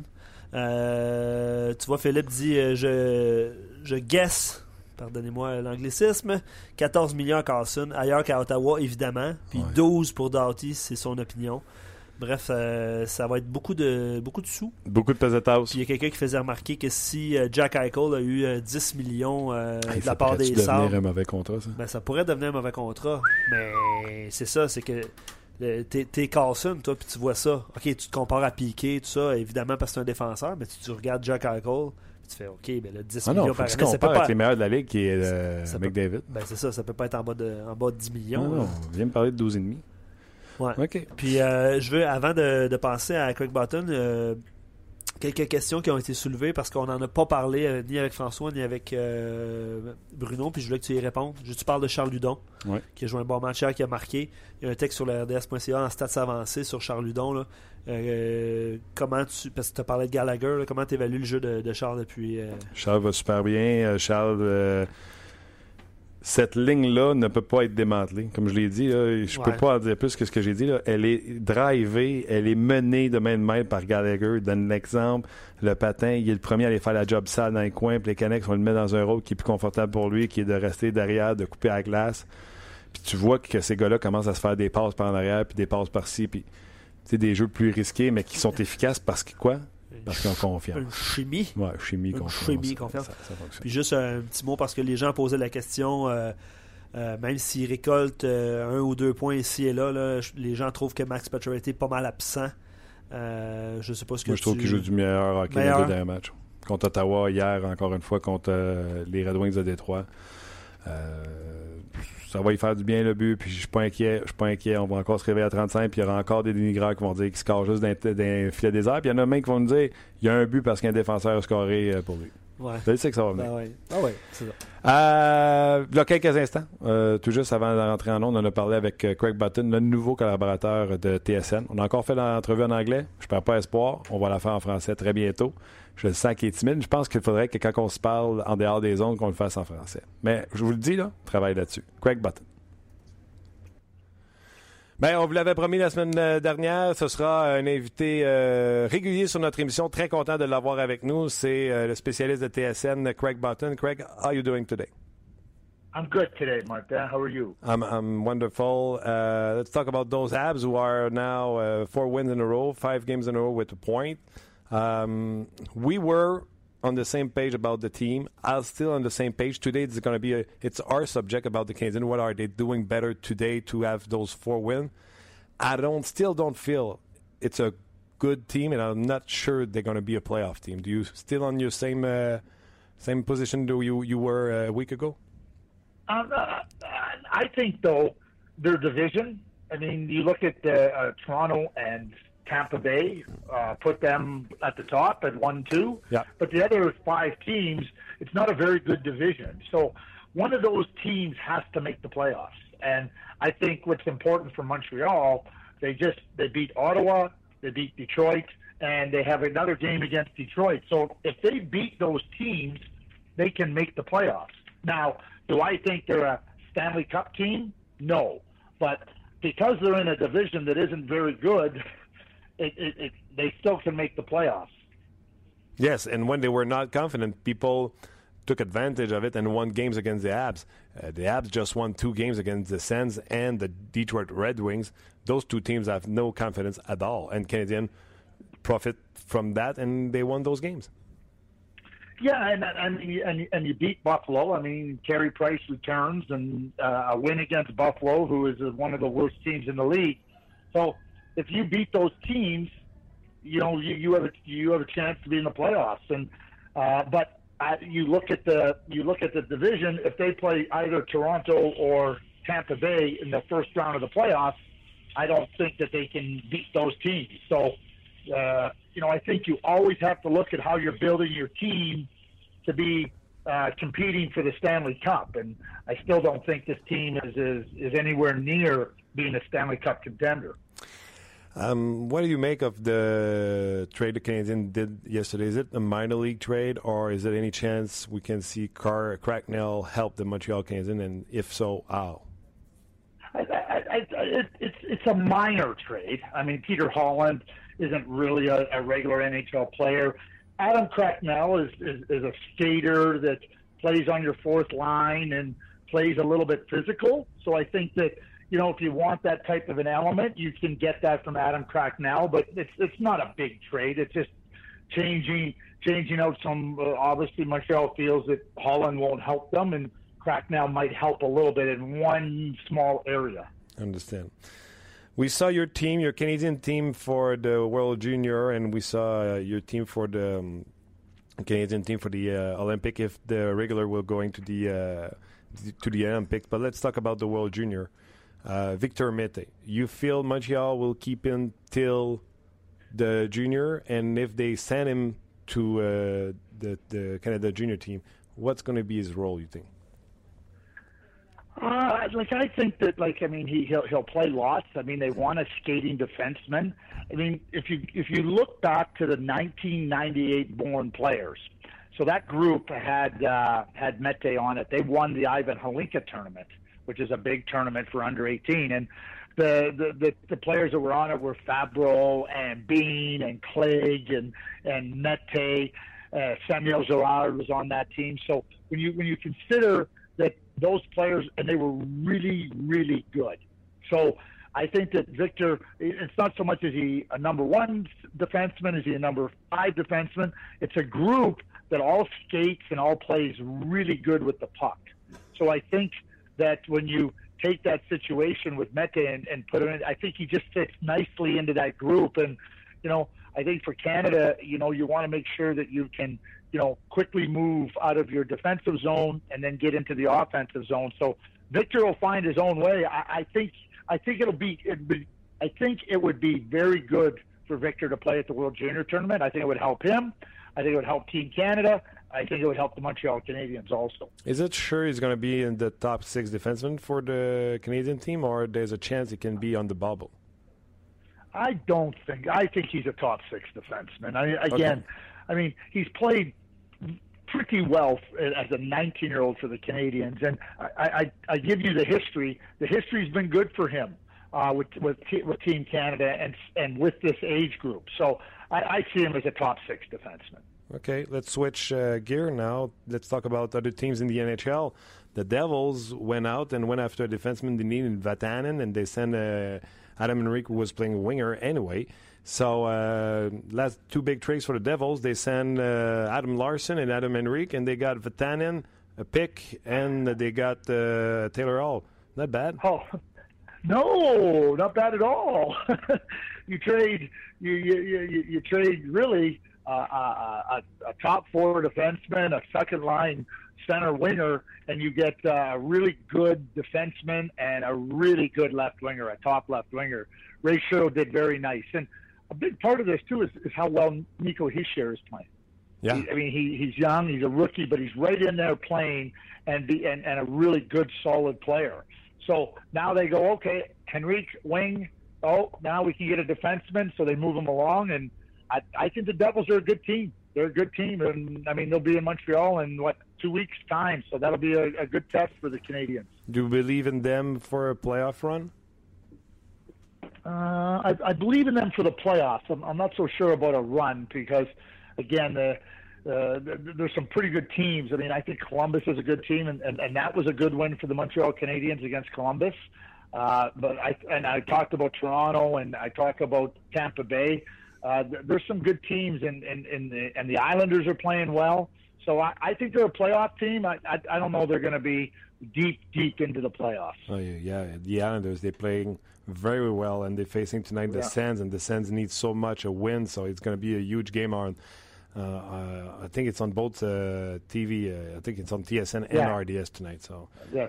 Speaker 2: Euh, tu vois, Philippe dit euh, je, je guess, pardonnez-moi l'anglicisme, 14 millions à Carlson, ailleurs qu'à Ottawa, évidemment. Puis 12 pour Doughty, c'est son opinion. Bref, euh, ça va être beaucoup de, beaucoup de sous.
Speaker 1: Beaucoup de pesetas.
Speaker 2: Puis il y a quelqu'un qui faisait remarquer que si Jack Eichel a eu 10 millions de la part des Sabres... Ça
Speaker 1: devenir un mauvais contrat, ça?
Speaker 2: Ben, ça pourrait devenir un mauvais contrat. Mais c'est ça, c'est que T'es Carlson, toi, puis tu vois ça. Ok, tu te compares à Piqué, tout ça, évidemment, parce que c'est un défenseur, mais tu, regardes Jack Eichel, tu fais OK, ben là, 10
Speaker 1: ah
Speaker 2: millions
Speaker 1: non,
Speaker 2: par
Speaker 1: année. Tu compares avec les meilleurs de la ligue qui est euh, McDavid.
Speaker 2: Ben c'est ça, ça peut pas être en bas de, en bas de 10 millions.
Speaker 1: Non, non, viens me parler de 12,5.
Speaker 2: Ouais. OK. Puis euh, je veux, avant de, de passer à Button, euh, quelques questions qui ont été soulevées parce qu'on n'en a pas parlé euh, ni avec François ni avec euh, Bruno, puis je voulais que tu y répondes. Je, tu parles de Charles Ludon,
Speaker 1: Ouais.
Speaker 2: qui a joué un bon match hier, qui a marqué. Il y a un texte sur le RDS.ca en stats avancés sur Charles Ludon. Là. Euh, comment tu, parce que tu as parlé de Gallagher, là, comment tu évalues le jeu de, de Charles depuis. euh,
Speaker 1: Charles va super bien. Charles, euh, cette ligne-là ne peut pas être démantelée. Comme je l'ai dit, là, je peux
Speaker 2: Ouais.
Speaker 1: pas en dire plus que ce que j'ai dit. là. Elle est drivée, elle est menée de main de main par Gallagher. Il donne l'exemple. Le patin, il est le premier à aller faire la job sale dans les coins. Puis les Canucks, on le met dans un rôle qui est plus confortable pour lui, qui est de rester derrière, de couper à la glace. Puis tu vois que ces gars-là commencent à se faire des passes par en arrière, puis des passes par-ci, puis tu sais, des jeux plus risqués, mais qui sont efficaces parce que quoi? Parce qu'ils ont confiance.
Speaker 2: une chimie.
Speaker 1: Ouais, chimie,
Speaker 2: Une
Speaker 1: confiance.
Speaker 2: chimie, confiance.
Speaker 1: Ça.
Speaker 2: Puis juste un petit mot parce que les gens posaient la question. euh, euh, même s'il récolte euh, un ou deux points ici et là, là, les gens trouvent que Max Pacioretty est pas mal absent. Je sais pas ce que
Speaker 1: Moi, je trouve
Speaker 2: tu-
Speaker 1: qu'il joue du meilleur hockey dans
Speaker 2: Meilleur.
Speaker 1: les deux derniers matchs. Contre Ottawa, hier, encore une fois, contre les Red Wings de Détroit. Euh, ça va y faire du bien le but, puis je suis pas inquiet. Je suis pas inquiet. On va encore se réveiller à 35, puis il y aura encore des dénigreurs qui vont dire qu'il score juste d'un filet désert. Puis il y en a même qui vont nous dire il y a un but parce qu'un défenseur a scoré euh, pour lui.
Speaker 2: Ouais.
Speaker 1: Je sais que ça va venir.
Speaker 2: Ben ouais. Ah ouais, c'est ça.
Speaker 1: Euh, là, quelques instants, euh, tout juste avant de rentrer en ondes, on a parlé avec Craig Button, le nouveau collaborateur de TSN. On a encore fait l'entrevue en anglais. Je perds pas espoir. On va la faire en français très bientôt. Je le sens qu'il est timide. Je pense qu'il faudrait que quand on se parle en dehors des ondes, qu'on le fasse en français. Mais je vous le dis, là, travaille là-dessus. Craig Button. Ben, on vous l'avait promis la semaine euh, dernière, ce sera un invité euh, régulier sur notre émission. Très content de l'avoir avec nous. C'est euh, le spécialiste de TSN, Craig Button. Craig, how are you doing today?
Speaker 7: I'm good today, Martin. How are you?
Speaker 1: I'm, I'm wonderful. Uh, let's talk about those Abs who are now uh, four wins in a row, five games in a row with a point. Um, we were on the same page about the team. I'm still on the same page. Today it's going to be a, it's our subject about the Canadiens. What are they doing better today to have those four wins? I don't still don't feel it's a good team, and I'm not sure they're going to be a playoff team. Do you still on your same uh, same position do you you were a week ago?
Speaker 7: Um, uh, I think, though, their division. I mean, you look at uh, uh, Toronto and Tampa Bay, uh, put them at the top at one, two.
Speaker 1: Yeah.
Speaker 7: But the other five teams, it's not a very good division. So one of those teams has to make the playoffs. And I think what's important for Montreal, they just they beat Ottawa, they beat Detroit, and they have another game against Detroit. So if they beat those teams, they can make the playoffs. Now, do I think they're a Stanley Cup team? No. But because they're in a division that isn't very good, it, it, it, they still can make the playoffs.
Speaker 1: Yes, and when they were not confident, people took advantage of it and won games against the Abs. Uh, the Abs just won two games against the Sens and the Detroit Red Wings. Those two teams have no confidence at all, and Canadian profit from that, and they won those games.
Speaker 7: Yeah, and and you- and you- and you beat Buffalo. I mean, Carey Price returns and uh, a win against Buffalo, who is one of the worst teams in the league. So, if you beat those teams, you know you, you have a you have a chance to be in the playoffs. And uh, but uh, you look at the you look at the division. If they play either Toronto or Tampa Bay in the first round of the playoffs, I don't think that they can beat those teams. So uh, you know, I think you always have to look at how you're building your team to be uh, competing for the Stanley Cup. And I still don't think this team is, is, is anywhere near being a Stanley Cup contender.
Speaker 1: Um, what do you make of the trade the Canadian did yesterday? Is it a minor league trade, or is there any chance we can see Car Cracknell help the Montreal Canadiens? And if so, how?
Speaker 7: I, I, I, it, it's it's a minor trade. I mean, Peter Holland isn't really a, a regular NHL player. Adam Cracknell is, is is a skater that plays on your fourth line and plays a little bit physical. So I think that you know if you want that type of an element, you can get that from Adam Cracknell. But it's it's not a big trade. It's just changing changing out some. Uh, obviously, Montreal feels that Holland won't help them, and Cracknell might help a little bit in one small area.
Speaker 1: I Understand. We saw your team, your Canadian team for the World Junior, and we saw uh, your team for the um, Canadian team for the uh, Olympic. If the regular will going to the uh, to the Olympics, but let's talk about the World Junior. Uh, Victor Mete, you feel Montreal will keep him till the junior, and if they send him to uh, the the Canada junior team, what's going to be his role? You think?
Speaker 7: Uh, like I think that, like I mean, he he'll he'll play lots. I mean, they want a skating defenseman. I mean, if you if you look back to the 1998 born players, so that group had uh, had Mete on it. They won the Ivan Hlinka tournament, which is a big tournament for under 18, and the, the, the, the players that were on it were Fabro and Bean and Clegg and and Mete. Uh, Samuel Gerard was on that team. So when you when you consider that those players and they were really really good. So I think that Victor, it's not so much is he a number one defenseman, is he a number five defenseman? It's a group that all skates and all plays really good with the puck. So I think that when you take that situation with Mete and, and put him in, I think he just fits nicely into that group. And, you know, I think for Canada, you know, you want to make sure that you can, you know, quickly move out of your defensive zone and then get into the offensive zone. So Victor will find his own way. I, I think I think it'll be, be I think it would be very good for Victor to play at the World Junior Tournament. I think it would help him. I think it would help Team Canada. I think it would help the Montreal Canadiens also.
Speaker 1: Is it sure he's going to be in the top six defensemen for the Canadian team, or there's a chance he can be on the bubble?
Speaker 7: I don't think. I think he's a top six defenseman. I, again, okay. I mean, he's played pretty well as a 19 year old for the Canadians, and I, I, I give you the history. The history's been good for him uh, with with with Team Canada and and with this age group. So I, I see him as a top six defenseman.
Speaker 1: Okay, let's switch uh, gear now. Let's talk about other teams in the NHL. The Devils went out and went after a defenseman they needed Vatanen, and they sent uh, Adam Henrique, who was playing a winger anyway. So uh, last two big trades for the Devils. They sent uh, Adam Larson and Adam Henrique, and they got Vatanen, a pick, and they got uh, Taylor Hall. Not bad.
Speaker 7: Oh, no, not bad at all. you trade you you you, you trade really uh, a, a, a top four defenseman, a second line center winger, and you get a really good defenseman and a really good left winger, a top left winger. Ray Shero did very nice, and a big part of this too is, is how well Nico Hischier is playing.
Speaker 1: Yeah,
Speaker 7: he, I mean he he's young, he's a rookie, but he's right in there playing and be and, and a really good solid player. So now they go, okay, Henrique wing. Oh, now we can get a defenseman, so they move him along, and I, I think the Devils are a good team. They're a good team, and I mean they'll be in Montreal in what two weeks' time, so that'll be a, a good test for the Canadians.
Speaker 1: Do you believe in them for a playoff run?
Speaker 7: Uh, I, I believe in them for the playoffs. I'm, I'm not so sure about a run because, again, the, uh, there's some pretty good teams. I mean, I think Columbus is a good team, and, and, and that was a good win for the Montreal Canadiens against Columbus. Uh, but I and I talked about Toronto, and I talked about Tampa Bay. Uh, there's some good teams, and and and the, and the Islanders are playing well. So I, I think they're a playoff team. I I, I don't know they're going to be deep deep into the playoffs.
Speaker 1: Oh yeah, yeah. The Islanders they're playing very well, and they're facing tonight the yeah. Sens, and the Sens need so much a win, so it's going to be a huge game on. Uh, uh, I think it's on both uh, TV. Uh, I think it's on TSN and yeah. RDS tonight. So
Speaker 7: yeah.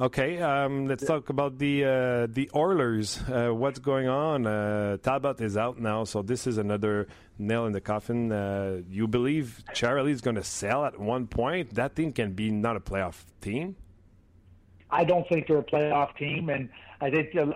Speaker 1: Okay, um, let's talk about the uh, the Oilers. Uh, what's going on? Uh, Talbot is out now, so this is another nail in the coffin. Uh, you believe Charlie is going to sell at one point? That team can be not a playoff team.
Speaker 7: I don't think they're a playoff team, and I think uh,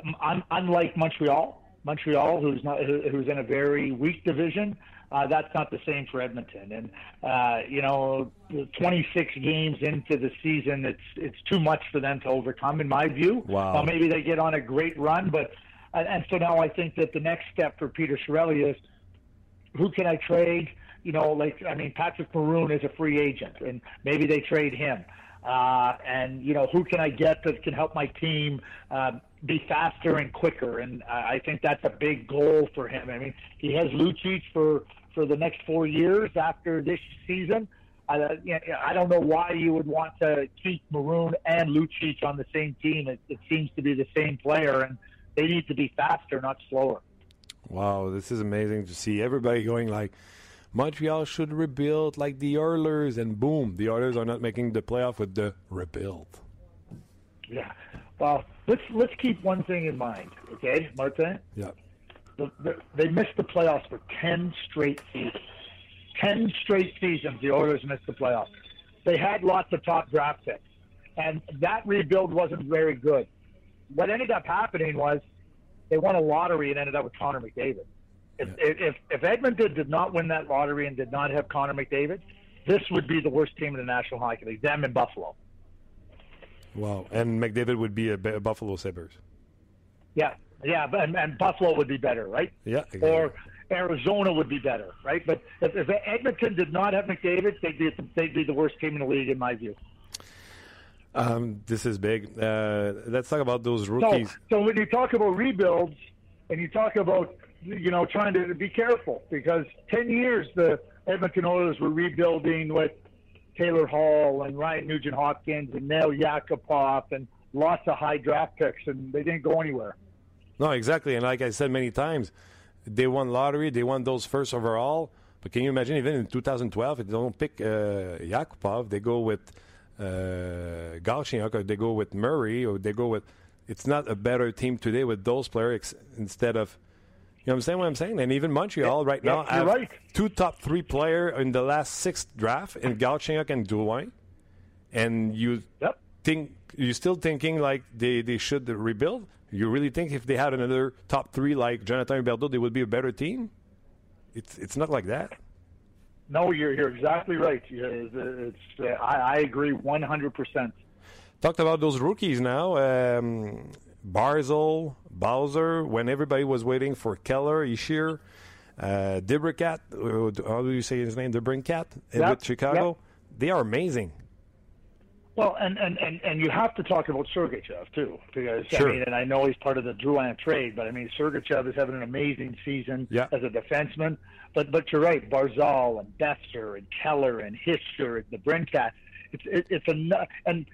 Speaker 7: unlike Montreal, Montreal, who's not who's in a very weak division, uh, that's not the same for Edmonton. And uh, you know, 26 games into the season, it's it's too much for them to overcome, in my view.
Speaker 1: Wow.
Speaker 7: Well, maybe they get on a great run, but and so now I think that the next step for Peter Chiarelli is who can I trade? You know, like I mean, Patrick Maroon is a free agent, and maybe they trade him. Uh, and you know, who can I get that can help my team? Uh, be faster and quicker. And I think that's a big goal for him. I mean, he has Lucic for for the next four years after this season. I, you know, I don't know why you would want to keep Maroon and Lucic on the same team. It, it seems to be the same player, and they need to be faster, not slower.
Speaker 1: Wow, this is amazing to see everybody going like Montreal should rebuild like the Oilers, and boom, the Oilers are not making the playoff with the rebuild.
Speaker 7: Yeah, well, let's let's keep one thing in mind, okay, Martin?
Speaker 1: Yeah
Speaker 7: the, the, they missed the playoffs for 10 straight seasons. 10 straight seasons, the Oilers missed the playoffs. They had lots of top draft picks, and that rebuild wasn't very good. What ended up happening was they won a lottery and ended up with Connor McDavid. If, if, if Edmonton did not win that lottery and did not have Connor McDavid, this would be the worst team in the National Hockey League, them and Buffalo.
Speaker 1: Wow. And McDavid would be a, a Buffalo Sabres.
Speaker 7: Yeah, yeah, and, and Buffalo would be better, right?
Speaker 1: Yeah. Exactly.
Speaker 7: Or Arizona would be better, right? But if, if Edmonton did not have McDavid, they'd be, they'd be the worst team in the league, in my view.
Speaker 1: Um, this is big. Uh, let's talk about those rookies.
Speaker 7: So, so when you talk about rebuilds and you talk about you know trying to be careful because ten years the Edmonton Oilers were rebuilding with Taylor Hall and Ryan Nugent Hopkins and Nail Yakupov and lots of high draft picks, and they didn't go anywhere.
Speaker 1: No, exactly. And like I said many times, they won lottery, they won those first overall. But can you imagine, even in 2012, if they don't pick uh, Yakupov, they go with uh, Galchenyuk, or they go with Murray, or they go with. It's not a better team today with those players instead of. You know what I'm saying? What I'm saying, and even Montreal
Speaker 7: yeah,
Speaker 1: right
Speaker 7: yeah,
Speaker 1: now have
Speaker 7: right.
Speaker 1: two top three player in the last six draft in Galchenyuk and Drouin, and you
Speaker 7: yep.
Speaker 1: think you're still thinking like they, they should rebuild. You really think if they had another top three like Jonathan Huberdeau, they would be a better team? It's it's not like that.
Speaker 7: No, you're you're exactly right. It's, it's uh, I, I agree 100. percent
Speaker 1: Talked about those rookies now. Um, Barzal, Bowser, when everybody was waiting for Keller, Ishir, uh, Dibrikat, how do you say his name? Dibrincat
Speaker 7: yep.
Speaker 1: with Chicago.
Speaker 7: Yep.
Speaker 1: They are amazing.
Speaker 7: Well, and, and, and, and you have to talk about Sergachev too, because
Speaker 1: sure.
Speaker 7: I mean, and I know he's part of the Drouin trade, but I mean, Sergachev is having an amazing season
Speaker 1: yeah.
Speaker 7: as a defenseman. But but you're right, Barzal and Boeser and Keller and Hischier and the Brincat. It's it, it's a and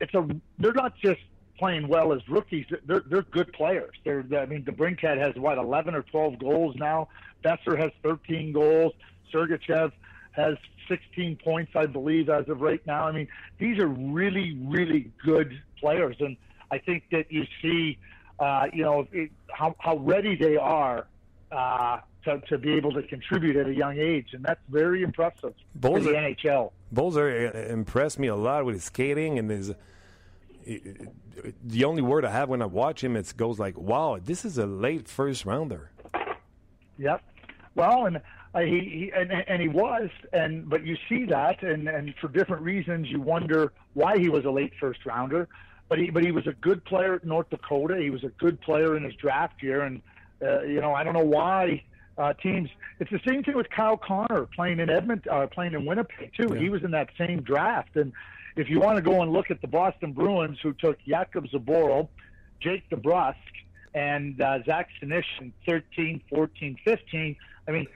Speaker 7: it's a they're not just playing well as rookies. They're they're good players. They're I mean, the Brincat has what 11 or 12 goals now. Boeser has 13 goals. Sergachev has 16 points, I believe, as of right now. I mean, these are really, really good players, and I think that you see, uh, you know, it, how how ready they are uh, to to be able to contribute at a young age, and that's very impressive for the NHL.
Speaker 1: Bolzer impressed me a lot with his skating and his. The only word I have when I watch him, it goes like, "Wow, this is a late first rounder."
Speaker 7: Yep. Well, and uh, he, he and, and he was, and but you see that, and and for different reasons, you wonder why he was a late first rounder. But he but he was a good player at North Dakota. He was a good player in his draft year, and uh, you know I don't know why uh, teams. It's the same thing with Kyle Connor playing in Edmonton, uh, playing in Winnipeg too.
Speaker 1: Yeah.
Speaker 7: He was in that same draft, and if you want to go and look at the Boston Bruins, who took Jakub Zaboral, Jake DeBrusk, and uh, Zach Sinish in 13, 14, 15. I mean,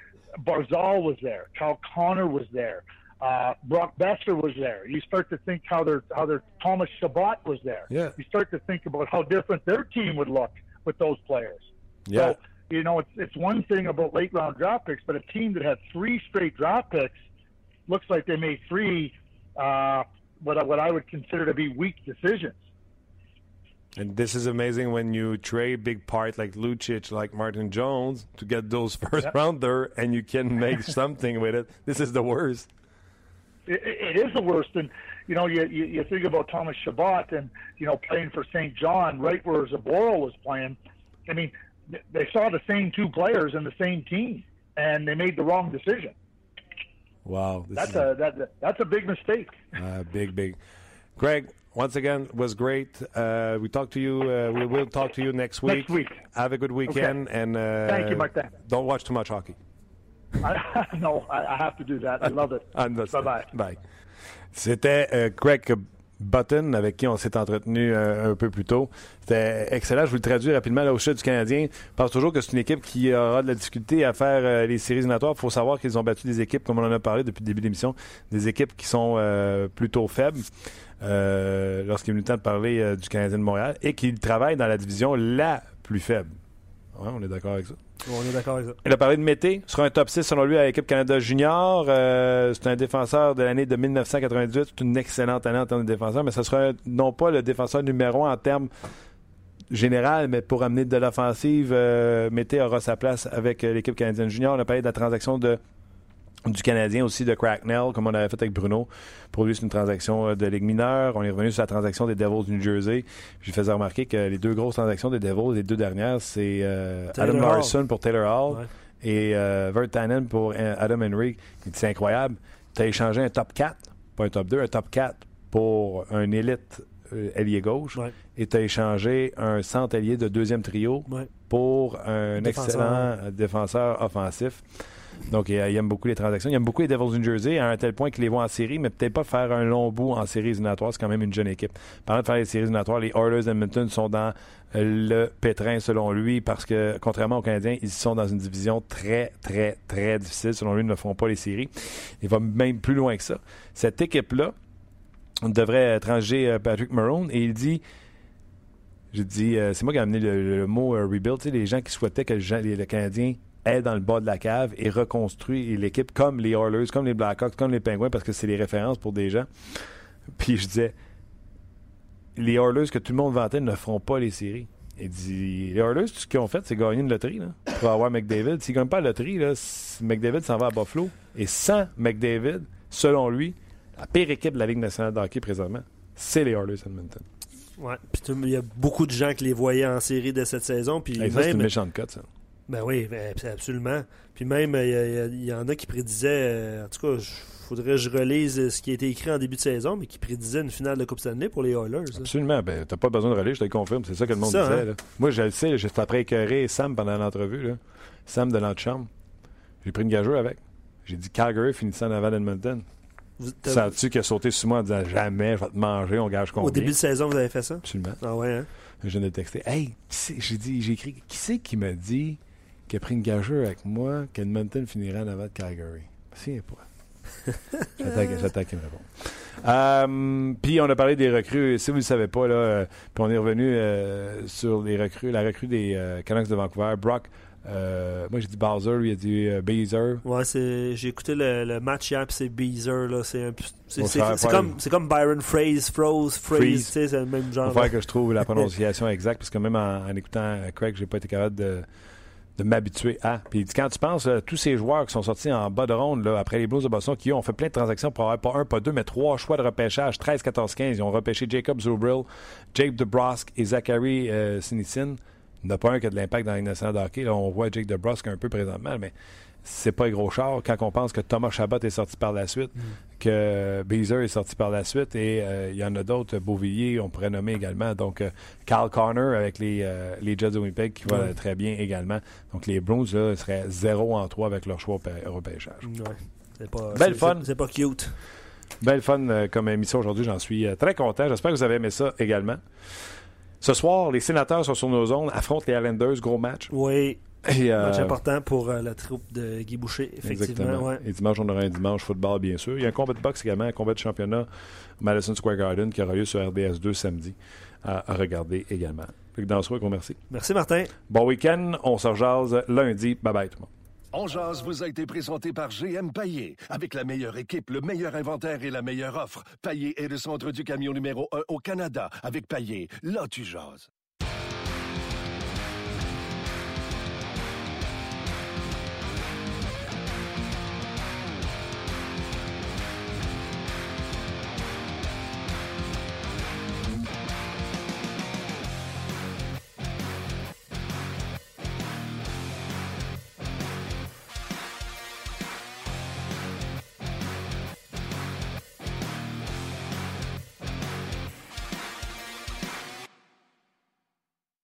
Speaker 7: Barzal was there. Kyle Connor was there. Uh, Brock Boeser was there. You start to think how their how their Thomas Chabot was there.
Speaker 1: Yeah.
Speaker 7: You start to think about how different their team would look with those players.
Speaker 1: Yeah.
Speaker 7: So, you know, it's it's one thing about late round draft picks, but a team that had three straight draft picks looks like they made three uh, what what I would consider to be weak decisions.
Speaker 1: And this is amazing when you trade big part like Lucic, like Martin Jones, to get those first
Speaker 7: Yep.
Speaker 1: rounder, and you can make something with it. This is the worst.
Speaker 7: it, it is the worst. And you know, you, you you think about Thomas Chabot and you know playing for St. John, right where Zaboral was playing. I mean, they saw the same two players in the same team, and they made the wrong decision.
Speaker 1: Wow,
Speaker 7: That's
Speaker 1: is
Speaker 7: a that, that's a big mistake.
Speaker 1: uh, big, big. Greg, once again, was great. Uh, we talk to you. Uh, we will talk to you next week.
Speaker 7: Next week.
Speaker 1: Have a good weekend, and uh,
Speaker 7: Thank you, Martin.
Speaker 1: Don't watch too much hockey.
Speaker 7: I, no, I, I have to do that. I love it. Bye bye.
Speaker 1: Bye. C'était euh, Greg Button avec qui on s'est entretenu euh, un peu plus tôt. C'était excellent. Je vous le traduis rapidement. Là, au chef du Canadien, je pense toujours que c'est une équipe qui aura de la difficulté à faire euh, les séries éliminatoires. Il faut savoir qu'ils ont battu des équipes, comme on en a parlé depuis le début de l'émission, des équipes qui sont euh, plutôt faibles. Lorsqu'il est venu le temps de parler du Canadien de Montréal et qu'ils travaillent dans la division la plus faible. Ouais, on est d'accord avec ça.
Speaker 2: On est d'accord avec ça.
Speaker 1: Il a parlé de Mété, sera un top 6 selon lui à l'équipe Canada Junior. Euh, c'est un défenseur de l'année de 1998. C'est une excellente année en termes de défenseur, mais ce sera un- non pas le défenseur numéro un en termes général, mais pour amener de l'offensive, euh, Mété aura sa place avec euh, l'équipe canadienne junior. On a parlé de la transaction de, du Canadien aussi, de Cracknell, comme on avait fait avec Bruno. Pour lui, c'est une transaction euh, de Ligue mineure. On est revenu sur la transaction des Devils du New Jersey. Je faisais remarquer que les deux grosses transactions des Devils, les deux dernières, c'est euh, Adam
Speaker 2: Hall.
Speaker 1: Larson pour Taylor Hall
Speaker 2: Ouais.
Speaker 1: et euh, Vertanen pour euh, Adam Henry. C'est incroyable. Tu as échangé un top 4, pas un top 2, un top 4 pour un élite ailier gauche
Speaker 2: Ouais.
Speaker 1: et tu as échangé un centre ailier de deuxième trio
Speaker 2: Ouais.
Speaker 1: pour un
Speaker 2: Défenseur.
Speaker 1: excellent défenseur offensif. Donc, il, aime beaucoup les transactions. Il aime beaucoup les Devils New Jersey à un tel point qu'il les voit en série, mais peut-être pas faire un long bout en séries éliminatoires. C'est quand même une jeune équipe. Parlant de faire les séries éliminatoires, les Oilers d'Edmonton sont dans le pétrin, selon lui, parce que, contrairement aux Canadiens, ils sont dans une division très, très, très difficile. Selon lui, ils ne font pas les séries. Il va même plus loin que ça. Cette équipe-là devrait trancher euh, Patrick Maroon et il dit j'ai dit, euh, c'est moi qui ai amené le, mot euh, rebuild. Les gens qui souhaitaient que le Canadien aille dans le bas de la cave et reconstruit l'équipe comme les Oilers, comme les Blackhawks, comme les Penguins, parce que c'est les références pour des gens. Puis je disais, les Oilers que tout le monde vantait ne feront pas les séries. Il dit, les Oilers, tout ce qu'ils ont fait, c'est gagner une loterie là, pour avoir McDavid. S'ils ne gagnent pas la loterie, là, McDavid s'en va à Buffalo. Et sans McDavid, selon lui, la pire équipe de la Ligue nationale de hockey présentement, c'est les Oilers Edmonton.
Speaker 2: Ouais. Puis il y a beaucoup de gens qui les voyaient en série de cette saison. Puis
Speaker 1: Hey, c'est une méchante cote, ça.
Speaker 2: Ben oui, ben, abs- absolument. Puis même, il y, il y en a qui prédisaient, euh, en tout cas, il faudrait que je relise euh, ce qui a été écrit en début de saison, mais qui prédisaient une finale de Coupe Stanley pour les Oilers. là.
Speaker 1: Absolument. Ben, t'as pas besoin de relais, je te le confirme. C'est ça que le monde
Speaker 2: ça,
Speaker 1: disait.
Speaker 2: hein?
Speaker 1: là. Moi, je le sais, j'étais après écœuré Sam pendant l'entrevue. Sam de notre chambre. J'ai pris une gageure avec. J'ai dit Calgary finissant avant
Speaker 2: t'as-
Speaker 1: Sens-tu qu'il a sauté sur moi en disant jamais, je vais te manger, on gage combien?
Speaker 2: Au début de saison, vous avez fait ça?
Speaker 1: Absolument.
Speaker 2: Ah ouais, hein?
Speaker 1: Je viens de texter. Hey, j'ai dit, j'ai écrit, qui c'est qui m'a dit qu'il a pris une gageure avec moi qu'Edmonton finirait en avant de Calgary? Souviens pas. Qu'il me réponde. Euh, puis on a parlé des recrues. Si vous ne le savez pas, là, euh, puis on est revenu euh, sur les recrues, la recrue des euh, Canucks de Vancouver. Brock, euh, moi j'ai dit Bowser, lui il a dit euh, Beezer.
Speaker 2: Ouais, c'est, j'ai écouté le, le match hier, puis c'est Beezer, là. C'est, c'est,
Speaker 1: Faut
Speaker 2: c'est, c'est comme, c'est comme Byron Phrase, Froze, Phrase,
Speaker 1: Freeze.
Speaker 2: tu sais, c'est le même
Speaker 1: Il
Speaker 2: genre.
Speaker 1: faut faire que je trouve la prononciation exacte, parce que même en, en écoutant Craig, j'ai pas été capable de, de m'habituer à. Puis il dit, quand tu penses, euh, tous ces joueurs qui sont sortis en bas de ronde, là, après les Blues de Boston, qui ont fait plein de transactions pour pas un, pas deux, mais trois choix de repêchage, 13, 14, 15. Ils ont repêché Jacob Zubrill, Jake DeBrusque et Zachary euh, Sinitsyn. Il n'y en a pas un qui a de l'impact dans de hockey. Là, on voit Jake DeBrusque un peu présentement, mais c'est pas un gros char. Quand on pense que Thomas Chabot est sorti par la suite, que Beezer est sorti par la suite, et euh, il y en a d'autres, Beauvillier, on pourrait nommer également. Donc, euh, Carl Connor avec les, euh, les Jets de Winnipeg qui va
Speaker 2: Ouais.
Speaker 1: très bien également. Donc, les Blues là, seraient 0 en 3 avec leur choix au repêchage.
Speaker 2: Ouais. C'est pas,
Speaker 1: Belle
Speaker 2: c'est-
Speaker 1: fun.
Speaker 2: C'est, c'est pas cute.
Speaker 1: Belle fun euh, comme émission aujourd'hui, j'en suis euh, très content. J'espère que vous avez aimé ça également. Ce soir, les sénateurs sont sur nos zones, affrontent les Islanders, gros match.
Speaker 2: Oui,
Speaker 1: Et, euh,
Speaker 2: match important pour euh, la troupe de Guy Boucher, effectivement.
Speaker 1: Exactement.
Speaker 2: Ouais.
Speaker 1: Et dimanche, on aura un dimanche football, bien sûr. Il y a un combat de boxe également, un combat de championnat Madison Square Garden qui aura lieu sur RDS 2 samedi à, à regarder également. Fait que dans ce soir, merci.
Speaker 2: Merci, Martin.
Speaker 1: Bon week-end, on se rejase lundi. Bye bye tout le monde.
Speaker 8: On jase vous a été présenté par GM Paillé. Avec la meilleure équipe, le meilleur inventaire et la meilleure offre. Paillé est le centre du camion numéro 1 au Canada. Avec Paillé, là tu jases.